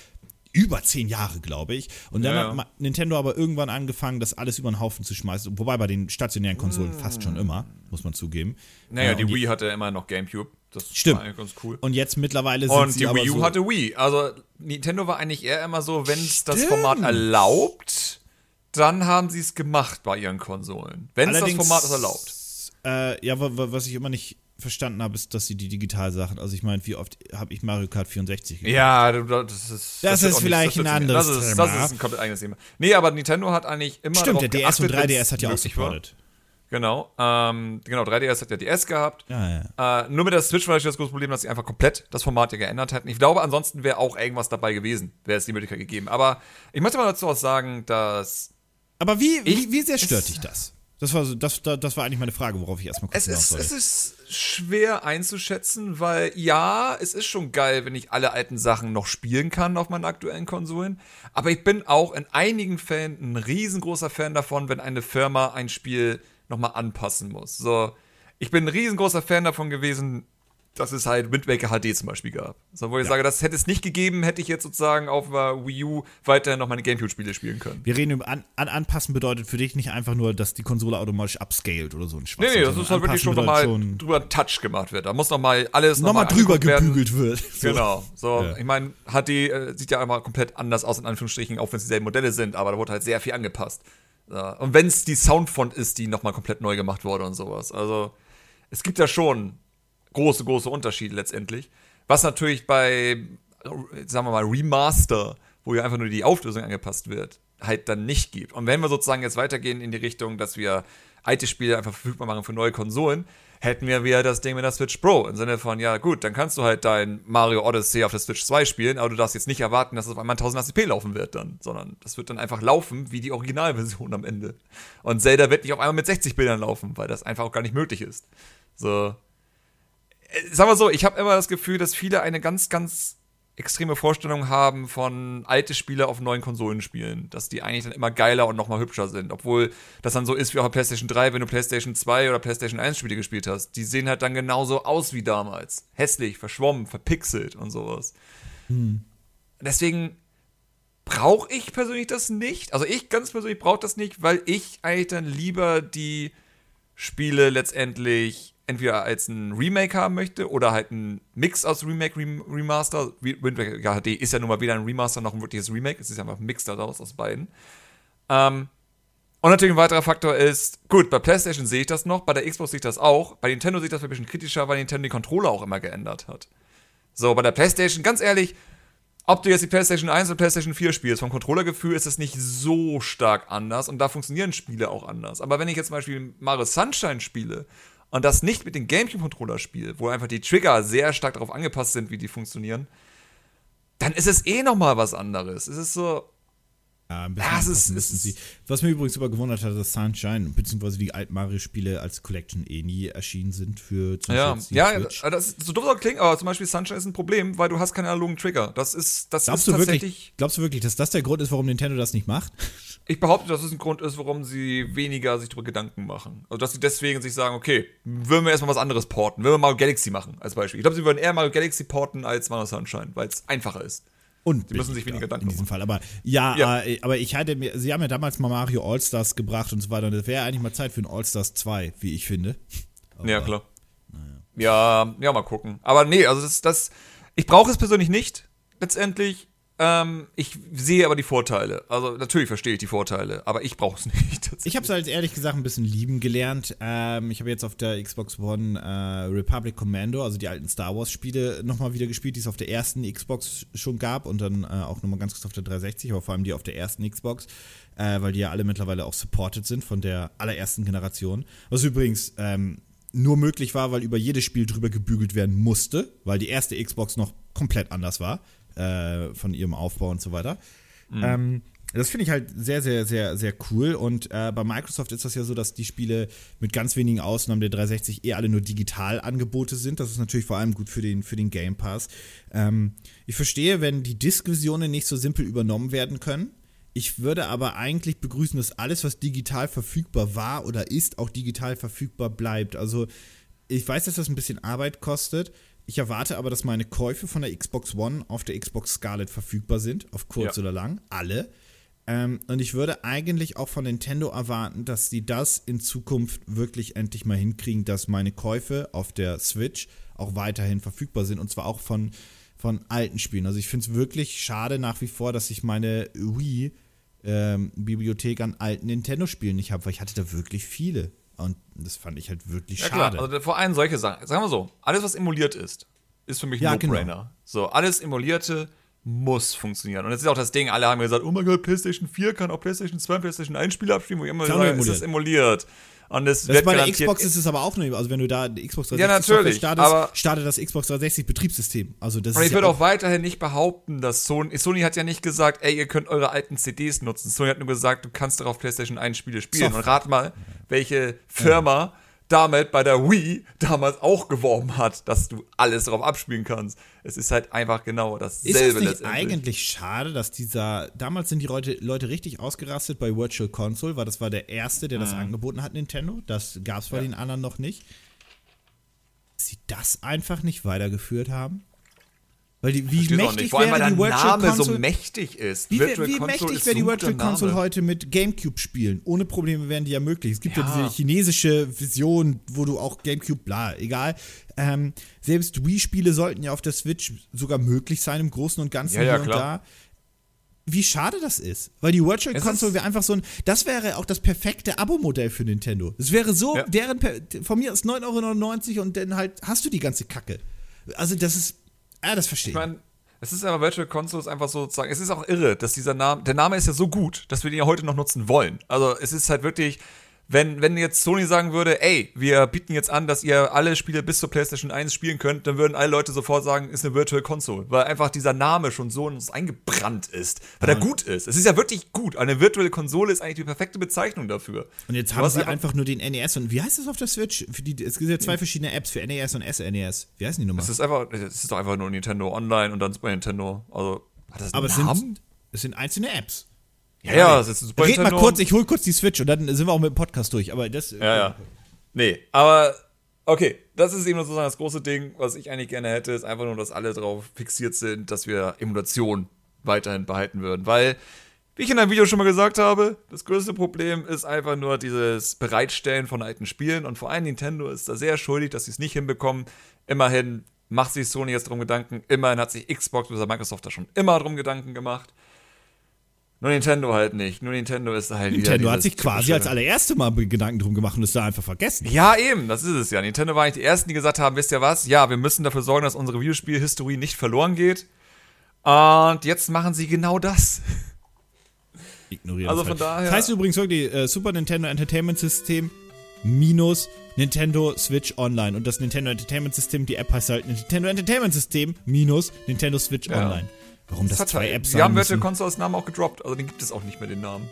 über zehn Jahre, glaube ich. Und dann ja, hat Nintendo aber irgendwann angefangen, das alles über den Haufen zu schmeißen. Wobei bei den stationären Konsolen mm. fast schon immer, muss man zugeben. Naja, äh, die Wii hatte immer noch GameCube. Das Stimmt. war eigentlich ganz cool. Und jetzt mittlerweile sind Und die Wii U so hatte Wii. Also Nintendo war eigentlich eher immer so, wenn es das Format erlaubt, dann haben sie es gemacht bei ihren Konsolen. Wenn es das Format erlaubt. Äh, ja, was ich immer nicht verstanden habe, ist, dass sie die Digitalsachen, also ich meine, wie oft habe ich Mario Kart 64 gemacht? Ja, das ist Das, das ist vielleicht nicht, das ein anderes das ist, Thema. Das ist ein komplett eigenes Thema. Nee, aber Nintendo hat eigentlich immer Stimmt, der DS und 3DS hat ja auch supportet. Genau, ähm, genau, 3DS hat ja DS gehabt. Ja, ja. Äh, nur mit der Switch war das große Problem, dass sie einfach komplett das Format ja geändert hätten. Ich glaube, ansonsten wäre auch irgendwas dabei gewesen, wäre es die Möglichkeit gegeben. Aber ich möchte mal dazu auch sagen, dass. Aber wie, wie, wie sehr stört dich das? Das war, das, das war eigentlich meine Frage, worauf ich erstmal kurz es ist, es ist schwer einzuschätzen, weil ja, es ist schon geil, wenn ich alle alten Sachen noch spielen kann auf meinen aktuellen Konsolen. Aber ich bin auch in einigen Fällen ein riesengroßer Fan davon, wenn eine Firma ein Spiel nochmal anpassen muss. So, ich bin ein riesengroßer Fan davon gewesen, dass es halt Wind Waker HD zum Beispiel gab. So, wo ich ja. sage, das hätte es nicht gegeben, hätte ich jetzt sozusagen auf der Wii U weiterhin noch meine Gamecube-Spiele spielen können. Wir reden über an, an, Anpassen bedeutet für dich nicht einfach nur, dass die Konsole automatisch upscaled oder so ein Schwachsinn. Nee, nee, das ist halt wirklich schon nochmal drüber Touch gemacht wird. Da muss nochmal alles nochmal noch drüber gebügelt wird. So. Genau. So, ja. ich meine, HD äh, sieht ja immer komplett anders aus, in Anführungsstrichen, auch wenn es dieselben Modelle sind, aber da wurde halt sehr viel angepasst. Ja. Und wenn es die Soundfont ist, die nochmal komplett neu gemacht wurde und sowas. Also, es gibt ja schon große, große Unterschiede letztendlich. Was natürlich bei, sagen wir mal, Remaster, wo ja einfach nur die Auflösung angepasst wird, halt dann nicht gibt. Und wenn wir sozusagen jetzt weitergehen in die Richtung, dass wir alte Spiele einfach verfügbar machen für neue Konsolen, hätten wir wieder das Ding mit der Switch Pro. Im Sinne von, ja gut, dann kannst du halt dein Mario Odyssey auf der Switch 2 spielen, aber du darfst jetzt nicht erwarten, dass es auf einmal 1080p laufen wird dann, sondern das wird dann einfach laufen wie die Originalversion am Ende. Und Zelda wird nicht auf einmal mit 60 Bildern laufen, weil das einfach auch gar nicht möglich ist. So. Sagen wir so, ich habe immer das Gefühl, dass viele eine ganz, ganz extreme Vorstellung haben von alte Spiele auf neuen Konsolen spielen, dass die eigentlich dann immer geiler und nochmal hübscher sind, obwohl das dann so ist wie auf der PlayStation 3, wenn du PlayStation 2 oder PlayStation 1 Spiele gespielt hast. Die sehen halt dann genauso aus wie damals. Hässlich, verschwommen, verpixelt und sowas. Hm. Deswegen brauche ich persönlich das nicht. Also ich ganz persönlich brauche das nicht, weil ich eigentlich dann lieber die Spiele letztendlich entweder als ein Remake haben möchte oder halt ein Mix aus Remake, Rem Remaster. Wind Waker HD ist ja nun mal weder ein Remaster noch ein wirkliches Remake. Es ist ja einfach ein Mix daraus aus beiden. Ähm, und natürlich ein weiterer Faktor ist, gut, bei PlayStation sehe ich das noch, bei der Xbox sehe ich das auch, bei Nintendo sehe ich das ein bisschen kritischer, weil Nintendo die Controller auch immer geändert hat. So, bei der PlayStation, ganz ehrlich, ob du jetzt die PlayStation 1 oder PlayStation 4 spielst, vom Controllergefühl ist es nicht so stark anders und da funktionieren Spiele auch anders. Aber wenn ich jetzt zum Beispiel Mario Sunshine spiele und das nicht mit dem GameCube-Controller spiele, wo einfach die Trigger sehr stark darauf angepasst sind, wie die funktionieren, dann ist es eh nochmal was anderes. Es ist so, ja, ein bisschen, ja, ist, müssen sie. Was mir übrigens immer gewundert hat, dass Sunshine bzw. die alten Mario-Spiele als Collection eh nie erschienen sind für zum Ja, ja das ist so dumm soll klingen, aber zum Beispiel Sunshine ist ein Problem, weil du hast keine analogen Trigger. Das ist, das glaubst ist du tatsächlich. Wirklich, glaubst du wirklich, dass das der Grund ist, warum Nintendo das nicht macht? Ich behaupte, dass es ein Grund ist, warum sie weniger sich darüber Gedanken machen. Also, dass sie deswegen sich sagen, okay, würden wir erstmal was anderes porten, würden wir Mario Galaxy machen, als Beispiel. Ich glaube, sie würden eher Mario Galaxy porten als Mario Sunshine, weil es einfacher ist. Und sie müssen sich weniger Gedanken in diesem Fall. Aber ja, ja. Äh, aber ich hatte mir, sie haben ja damals mal Mario All-Stars gebracht und so weiter. Und es wäre eigentlich mal Zeit für ein All-Stars 2, wie ich finde. Aber, ja, klar. Naja. Ja, ja, mal gucken. Aber nee, also das, das ich brauche es persönlich nicht, letztendlich. Ähm, ich sehe aber die Vorteile. Also natürlich verstehe ich die Vorteile, aber ich brauche es nicht. Ich habe es halt ehrlich gesagt ein bisschen lieben gelernt. Ähm, ich habe jetzt auf der Xbox One äh, Republic Commando, also die alten Star Wars Spiele, nochmal wieder gespielt, die es auf der ersten Xbox schon gab und dann äh, auch nochmal ganz kurz auf der 360, aber vor allem die auf der ersten Xbox, äh, weil die ja alle mittlerweile auch supported sind von der allerersten Generation. Was übrigens ähm, nur möglich war, weil über jedes Spiel drüber gebügelt werden musste, weil die erste Xbox noch komplett anders war äh, von ihrem Aufbau und so weiter. Mhm. Ähm, das finde ich halt sehr, sehr, sehr, sehr cool. Und äh, bei Microsoft ist das ja so, dass die Spiele mit ganz wenigen Ausnahmen der 360 eh alle nur digital Angebote sind. Das ist natürlich vor allem gut für den, für den Game Pass. Ähm, ich verstehe, wenn die Disk-Visionen nicht so simpel übernommen werden können. Ich würde aber eigentlich begrüßen, dass alles, was digital verfügbar war oder ist, auch digital verfügbar bleibt. Also ich weiß, dass das ein bisschen Arbeit kostet. Ich erwarte aber, dass meine Käufe von der Xbox One auf der Xbox Scarlet verfügbar sind, auf kurz ja. oder lang, alle. Ähm, und ich würde eigentlich auch von Nintendo erwarten, dass sie das in Zukunft wirklich endlich mal hinkriegen, dass meine Käufe auf der Switch auch weiterhin verfügbar sind und zwar auch von, von alten Spielen. Also ich finde es wirklich schade nach wie vor, dass ich meine Wii-Bibliothek ähm, an alten Nintendo-Spielen nicht habe, weil ich hatte da wirklich viele. Und das fand ich halt wirklich ja, schade. Klar. Also vor allem solche Sachen. Sagen wir so, alles, was emuliert ist, ist für mich ein ja, No-Brainer. Genau. So, alles Emulierte muss funktionieren. Und jetzt ist auch das Ding, alle haben gesagt, oh mein Gott, PlayStation 4 kann auch PlayStation 2, PlayStation 1 Spiele abspielen, wo ich immer sage, ist das emuliert. Und das, das bei der Xbox ist es aber auch nur, also wenn du da Xbox 360 ja, natürlich, startest, startet das Xbox 360 Betriebssystem. Also das und ich würde ja auch, auch weiterhin nicht behaupten, dass Sony, Sony hat ja nicht gesagt, ey, ihr könnt eure alten CDs nutzen. Sony hat nur gesagt, du kannst darauf PlayStation 1 Spiele spielen. Soft. Und rat mal, welche Firma ja damit bei der Wii damals auch geworben hat, dass du alles darauf abspielen kannst. Es ist halt einfach genau dasselbe. Ist es nicht eigentlich schade, dass dieser, damals sind die Leute, Leute richtig ausgerastet bei Virtual Console, weil das war der erste, der das mhm. angeboten hat, Nintendo. Das gab es bei ja. den anderen noch nicht. Dass sie das einfach nicht weitergeführt haben? Weil die, wie mächtig wäre die Virtual Name Console, so mächtig ist. Wie, wie mächtig wäre die Virtual Console heute mit GameCube spielen? Ohne Probleme wären die ja möglich. Es gibt ja, ja diese chinesische Vision, wo du auch GameCube, bla, egal. Ähm, selbst Wii-Spiele sollten ja auf der Switch sogar möglich sein, im Großen und Ganzen ja, ja, hier und da. Wie schade das ist. Weil die Virtual es Console wäre einfach so ein. Das wäre auch das perfekte Abo-Modell für Nintendo. Es wäre so, ja. deren. Von mir ist 9,99 Euro und dann halt hast du die ganze Kacke. Also, das ist ja, das verstehe ich. Ich meine, es ist aber Virtual Console ist einfach sozusagen, es ist auch irre, dass dieser Name, der Name ist ja so gut, dass wir den ja heute noch nutzen wollen. Also es ist halt wirklich, wenn, wenn jetzt Sony sagen würde, ey, wir bieten jetzt an, dass ihr alle Spiele bis zur PlayStation 1 spielen könnt, dann würden alle Leute sofort sagen, ist eine Virtual Console, weil einfach dieser Name schon so in uns eingebrannt ist, weil ja. er gut ist. Es ist ja wirklich gut. Eine Virtual Konsole ist eigentlich die perfekte Bezeichnung dafür. Und jetzt haben sie einfach, einfach, nur den NES und wie heißt das auf der Switch? Die, es gibt ja zwei verschiedene Apps für NES und SNES. Wie heißen die nochmal? Es ist einfach, es ist doch einfach nur Nintendo Online und dann Super Nintendo. Also, hat das einen Aber Namen? Es sind, es sind einzelne Apps. Ja, ja, das ist super. Red mal kurz, ich hol kurz die Switch und dann sind wir auch mit dem Podcast durch. Aber das. Ja, ja. Nee, aber okay, das ist eben sozusagen das große Ding, was ich eigentlich gerne hätte, ist einfach nur, dass alle darauf fixiert sind, dass wir Emulation weiterhin behalten würden. Weil, wie ich in einem Video schon mal gesagt habe, das größte Problem ist einfach nur dieses Bereitstellen von alten Spielen und vor allem Nintendo ist da sehr schuldig, dass sie es nicht hinbekommen. Immerhin macht sich Sony jetzt drum Gedanken, immerhin hat sich Xbox oder Microsoft da schon immer drum Gedanken gemacht. Nur Nintendo halt nicht. Nur Nintendo ist halt Nintendo hat sich quasi als allererste Mal Gedanken drum gemacht und ist da einfach vergessen. Ja, eben, das ist es ja. Nintendo war eigentlich die ersten, die gesagt haben, wisst ihr was? Ja, wir müssen dafür sorgen, dass unsere Videospielhistorie nicht verloren geht. Und jetzt machen sie genau das. Ignorieren. Also von daher. Das heißt übrigens wirklich äh, Super Nintendo Entertainment System minus Nintendo Switch Online. Und das Nintendo Entertainment System, die App heißt halt Nintendo Entertainment System minus Nintendo Switch ja. Online. Warum das, das zwei Apps sind? Wir haben Virtual Console als Namen auch gedroppt, also den gibt es auch nicht mehr, den Namen.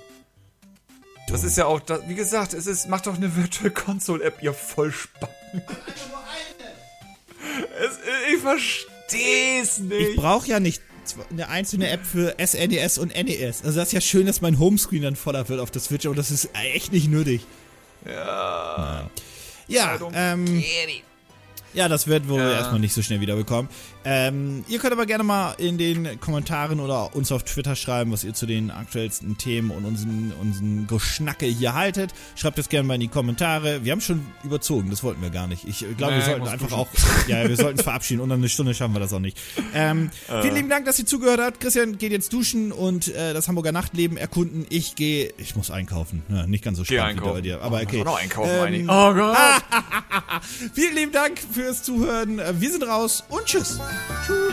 Das ist ja auch, das, wie gesagt, es ist, macht doch eine Virtual Console App, ihr Vollspann. es, ich versteh's nicht. Ich brauche ja nicht eine einzelne App für SNES e und NES. Also das ist ja schön, dass mein Homescreen dann voller wird auf der Switch, aber das ist echt nicht nötig. Ja. Ja, ähm, ja, das wird wohl ja. erstmal nicht so schnell wiederbekommen. Ähm, ihr könnt aber gerne mal in den Kommentaren oder uns auf Twitter schreiben, was ihr zu den aktuellsten Themen und unseren, unseren Geschnacke hier haltet. Schreibt das gerne mal in die Kommentare. Wir haben schon überzogen, das wollten wir gar nicht. Ich glaube, nee, wir sollten einfach auch, ja, wir sollten es verabschieden. Unter eine Stunde schaffen wir das auch nicht. Ähm, äh. Vielen lieben Dank, dass ihr zugehört habt. Christian geht jetzt duschen und äh, das Hamburger Nachtleben erkunden. Ich gehe, ich muss einkaufen. Ja, nicht ganz so spannend wie bei dir, aber okay. Ich noch einkaufen, ähm, Oh Gott. Vielen lieben Dank fürs Zuhören. Wir sind raus und tschüss. 出。